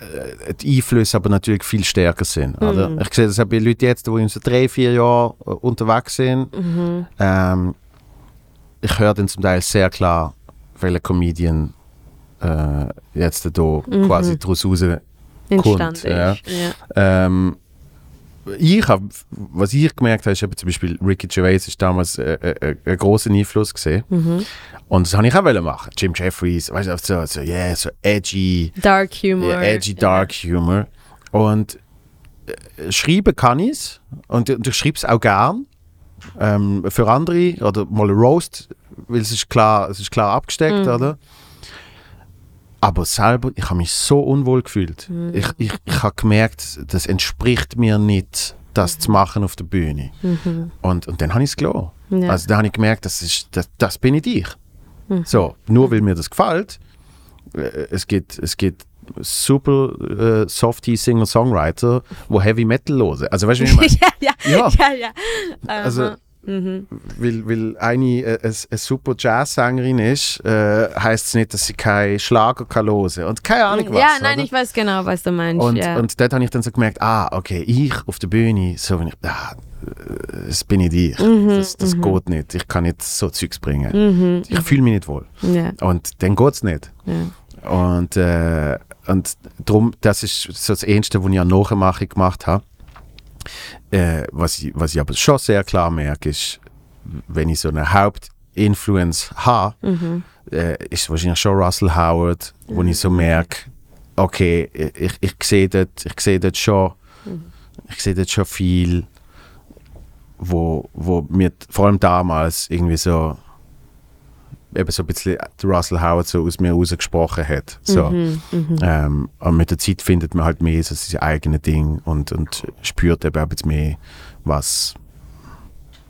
äh, die Einflüsse aber natürlich viel stärker sind. Mhm. Ich sehe das auch bei Leuten jetzt, die in so drei, vier Jahren äh, unterwegs sind. Mhm. Ähm, ich höre dann zum Teil sehr klar, welcher Comedian äh, jetzt da Mhm. quasi daraus raus Entstanden ja. Ja. ähm, ich hab, was ich gemerkt habe, ist eben zum Beispiel Ricky Gervais ist damals äh, äh, ein großer Einfluss gesehen. Mhm. Und das habe ich auch wollen machen. Jim Jeffries, weißt du, so, so, yeah, so edgy, Dark Humor. ja, edgy Dark Humor. Und äh, schreiben kann ich es und, und ich schreibe es auch gern. Ähm, für andere oder mal ein Roast, weil es ist klar, es ist klar abgesteckt, Mhm. oder? Aber selber, ich habe mich so unwohl gefühlt. Mhm. Ich, ich, ich habe gemerkt, das entspricht mir nicht, das zu machen auf der Bühne. Mhm. Und, und dann habe ich es gelassen. Ja. Also da habe ich gemerkt, das, ist, das, das bin ich ich. So, nur weil mir das gefällt. Äh, Es gibt, es gibt super äh, softy Singer-Songwriter, wo Heavy Metal hören. Also weißt du, wie ich meine? ja, ja, Ja. ja. Also- mhm. weil, weil eine äh, eine, eine super Jazzsängerin ist, äh, heißt es nicht, dass sie keinen Schlager kann hören und keine Ahnung was. ja, nein, oder? ich weiß genau, was du meinst. Und, ja. und dort habe ich dann so gemerkt, ah, okay, ich auf der Bühne, so wenn ich, ah, das bin ich ich. Mhm, das das geht nicht. Ich kann nicht so Zeugs bringen. Ich fühle mich nicht wohl. ja, Und dann geht es nicht. ja. Und, äh, und darum, das ist so das Erste, was ich an Nachmachung gemacht habe. Äh, was, ich, was ich aber schon sehr klar merke, ist, wenn ich so eine Hauptinfluence habe, Mhm. äh, ist wahrscheinlich schon Russell Howard, wo ich so merke, okay, ich, ich sehe dort, ich sehe dort schon, ich sehe dort schon viel, wo, wo mir vor allem damals irgendwie so eben so ein bisschen Russell Howard so aus mir rausgesprochen hat. So. Mhm. Mhm. Ähm, und mit der Zeit findet man halt mehr so sein eigenes Ding und, und spürt eben auch jetzt mehr, was,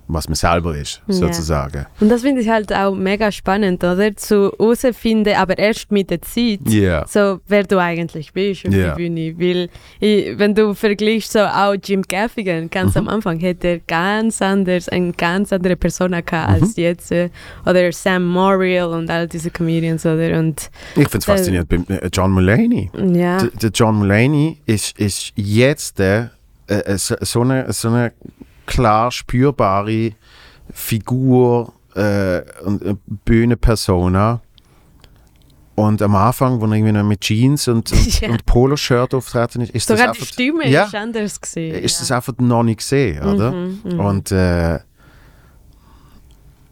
was man selber ist, Ja. sozusagen. Und das finde ich halt auch mega spannend, oder? Zu herausfinden, aber erst mit der Zeit, Ja. so wer du eigentlich bist auf Ja. der Bühne. Weil, ich, wenn du vergleichst, so auch Jim Gaffigan, ganz Mhm. am Anfang, hätte er ganz anders, eine ganz andere Persona gehabt Mhm. als jetzt. äh, Oder Sam Morrill und all diese Comedians, oder? Und Ich finde es faszinierend äh, John Mulaney. ja. Der, der John Mulaney ist, ist jetzt der, äh, äh, so, so, eine, so eine klar spürbare Figur äh, und äh, Bühnenpersona. Und am Anfang, wo er irgendwie noch mit Jeans und, und, Ja. und Poloshirt auftreten ist, ist Sogar das die einfach, Stimme ja. ist anders gesehen. ist das einfach noch nicht gesehen, oder? Mhm, mhm. Und äh,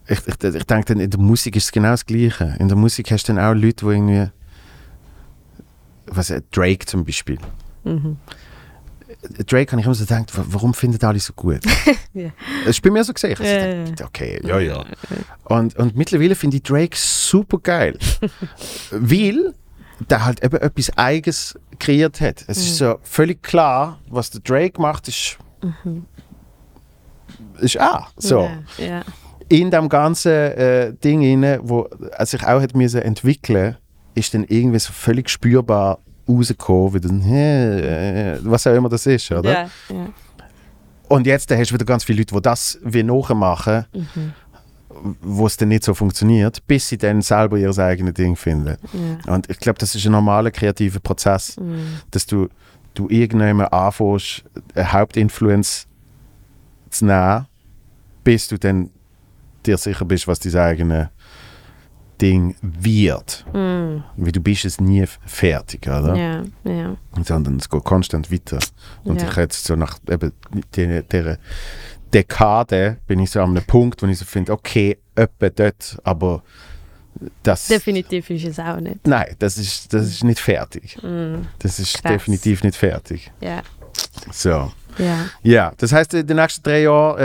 ich, ich, ich denke, in der Musik ist es genau das Gleiche. In der Musik hast du dann auch Leute, die irgendwie. Was, äh, Drake zum Beispiel. Mhm. Drake habe ich immer so gedacht, wa- warum finden alle so gut? Es ist bei mir so gesehen. Ich Ja, gedacht, okay, ja, ja. Und, und mittlerweile finde ich Drake super geil. weil der halt eben etwas Eigenes kreiert hat. Es ist so völlig klar, was der Drake macht, ist. Ist auch so. Ja, ja. In dem ganzen äh, Ding inne, wo er sich auch hat müssen entwickeln, ist dann irgendwie so völlig spürbar rausgekommen, wie dann, äh, was auch immer das ist, oder? Ja, ja. Und jetzt da hast du wieder ganz viele Leute, die das wie nachmachen. wo es dann nicht so funktioniert, bis sie dann selber ihr eigenes Ding finden. Ja. Und ich glaube, das ist ein normaler kreativer Prozess, Mhm. dass du, du irgendwann anfängst, eine Hauptinfluenz zu nehmen, bis du dann dir sicher bist, was dein eigenes Ding wird. Mhm. Weil du bist es nie fertig, oder? Ja, ja. Sondern es geht konstant weiter. Und Ja. ich jetzt so nach eben der, der Dekade bin ich so an einem Punkt, wo ich so finde, okay, etwa dort, aber das... Definitiv ist es auch nicht. Nein, das ist, das ist nicht fertig. Mhm. Das ist Krass. definitiv nicht fertig. Ja, So. Ja. Ja, das heißt, in den nächsten drei Jahren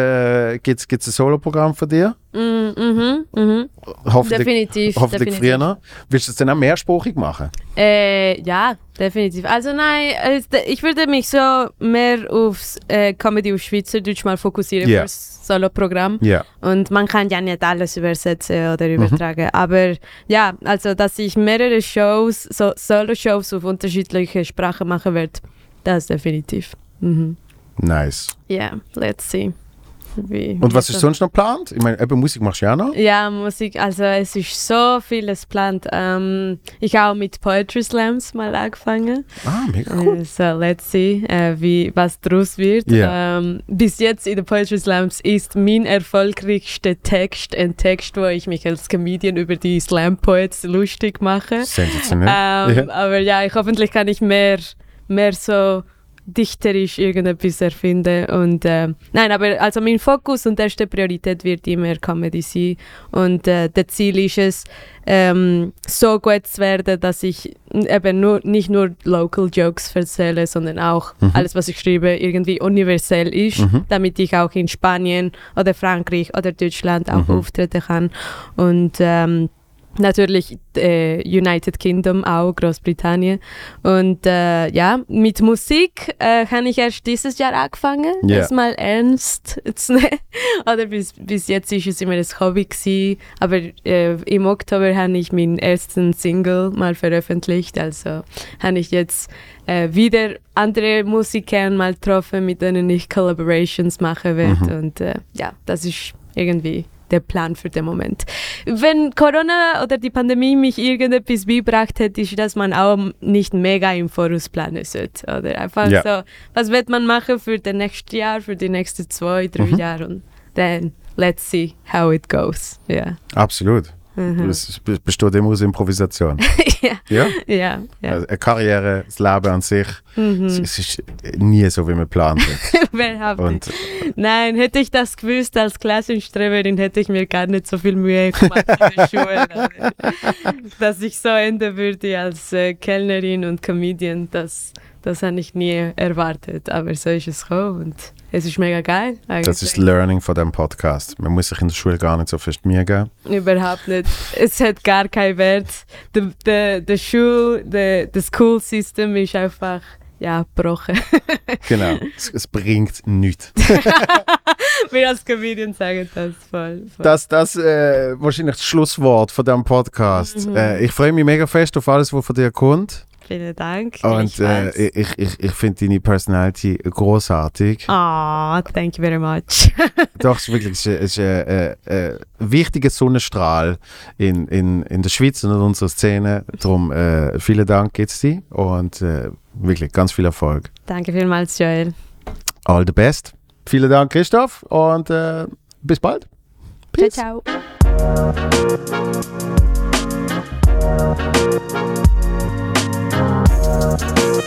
äh, gibt es ein Soloprogramm von dir. Mhm, mhm, mhm. Hoffentlich, Definitiv. hoffentlich definitiv. früher. Willst du es dann auch mehrsprachig machen? Äh, ja, definitiv. Also nein, ich würde mich so mehr aufs äh, Comedy auf Schweizerdeutsch mal fokussieren Ja. fürs Solo-Programm. Ja. Und man kann ja nicht alles übersetzen oder Mhm. übertragen. Aber ja, also dass ich mehrere Shows, so Solo-Shows auf unterschiedliche Sprachen machen werde, das definitiv. Mhm. Nice. Ja, let's see. Wie, Und was ist so- sonst noch geplant? Ich meine, eben Musik machst du ja noch. Ja, Musik, also es ist so vieles geplant. Ähm, ich habe auch mit Poetry Slams mal angefangen. Ah, mega cool. Äh, so, let's see, äh, wie, was daraus wird. Ja. Ähm, bis jetzt in den Poetry Slams ist mein erfolgreichster Text ein Text, wo ich mich als Comedian über die Slam Poets lustig mache. Sensationell. Ähm, Ja. Aber ja, ich, hoffentlich kann ich mehr, mehr so dichterisch irgendetwas erfinden. Und, äh, nein, aber also mein Fokus und erste Priorität wird immer Comedy sein. Und äh, das Ziel ist es, ähm, so gut zu werden, dass ich eben nur, nicht nur Local Jokes erzähle, sondern auch Mhm. alles, was ich schreibe, irgendwie universell ist, Mhm. damit ich auch in Spanien oder Frankreich oder Deutschland auch Mhm. auftreten kann. Und ähm, natürlich äh, United Kingdom auch, Großbritannien. Und äh, ja, mit Musik äh, habe ich erst dieses Jahr angefangen, Ja. das mal ernst zu nehmen. Oder bis, bis jetzt ist es immer ein Hobby gewesen. Aber äh, im Oktober habe ich meinen ersten Single mal veröffentlicht. Also habe ich jetzt äh, wieder andere Musiker mal getroffen, mit denen ich Collaborations machen werde. Mhm. Und äh, ja, das ist irgendwie der Plan für den Moment. Wenn Corona oder die Pandemie mich irgendetwas beibracht hätte, ist, dass man auch nicht mega im Voraus planen sollte. Oder einfach Ja. so, was wird man machen für das nächste Jahr, für die nächsten zwei, drei Mhm. Jahre und dann let's see how it goes. Ja. Absolut. Mhm. Be- besteht immer aus Improvisation. ja, ja? ja, ja. Also eine Karriere, das Leben an sich, es, Mhm. es ist nie so, wie man plant. Und Nein, hätte ich das gewusst als Klassenstreberin, hätte ich mir gar nicht so viel Mühe gemacht in der Schule. Aber Dass ich so enden würde als äh, Kellnerin und Comedian, das, das habe ich nie erwartet. Aber so ist es gekommen es ist mega geil. Eigentlich. das ist das Learning von diesem Podcast. Man muss sich in der Schule gar nicht so fest Mühe geben. Überhaupt nicht. Es hat gar keinen Wert. Der der der Schul, der das School System ist einfach ja gebrochen. Genau. es, es bringt nichts. Wir als Comedian sagen das voll. voll. Das das äh, wahrscheinlich das Schlusswort von diesem Podcast. Mhm. Äh, ich freue mich mega fest auf alles, was von dir kommt. Vielen Dank. Und äh, Gleichfalls. ich, ich, ich finde deine Personality großartig. Ah, thank you very much. Doch, es ist wirklich es ist, ist, äh, äh, ein wichtiger Sonnenstrahl in, in, in der Schweiz und in unserer Szene. Darum äh, vielen Dank geht's dir und äh, wirklich ganz viel Erfolg. Danke vielmals, Joel. All the best. Vielen Dank, Christoph, und äh, bis bald. Ciao, ciao.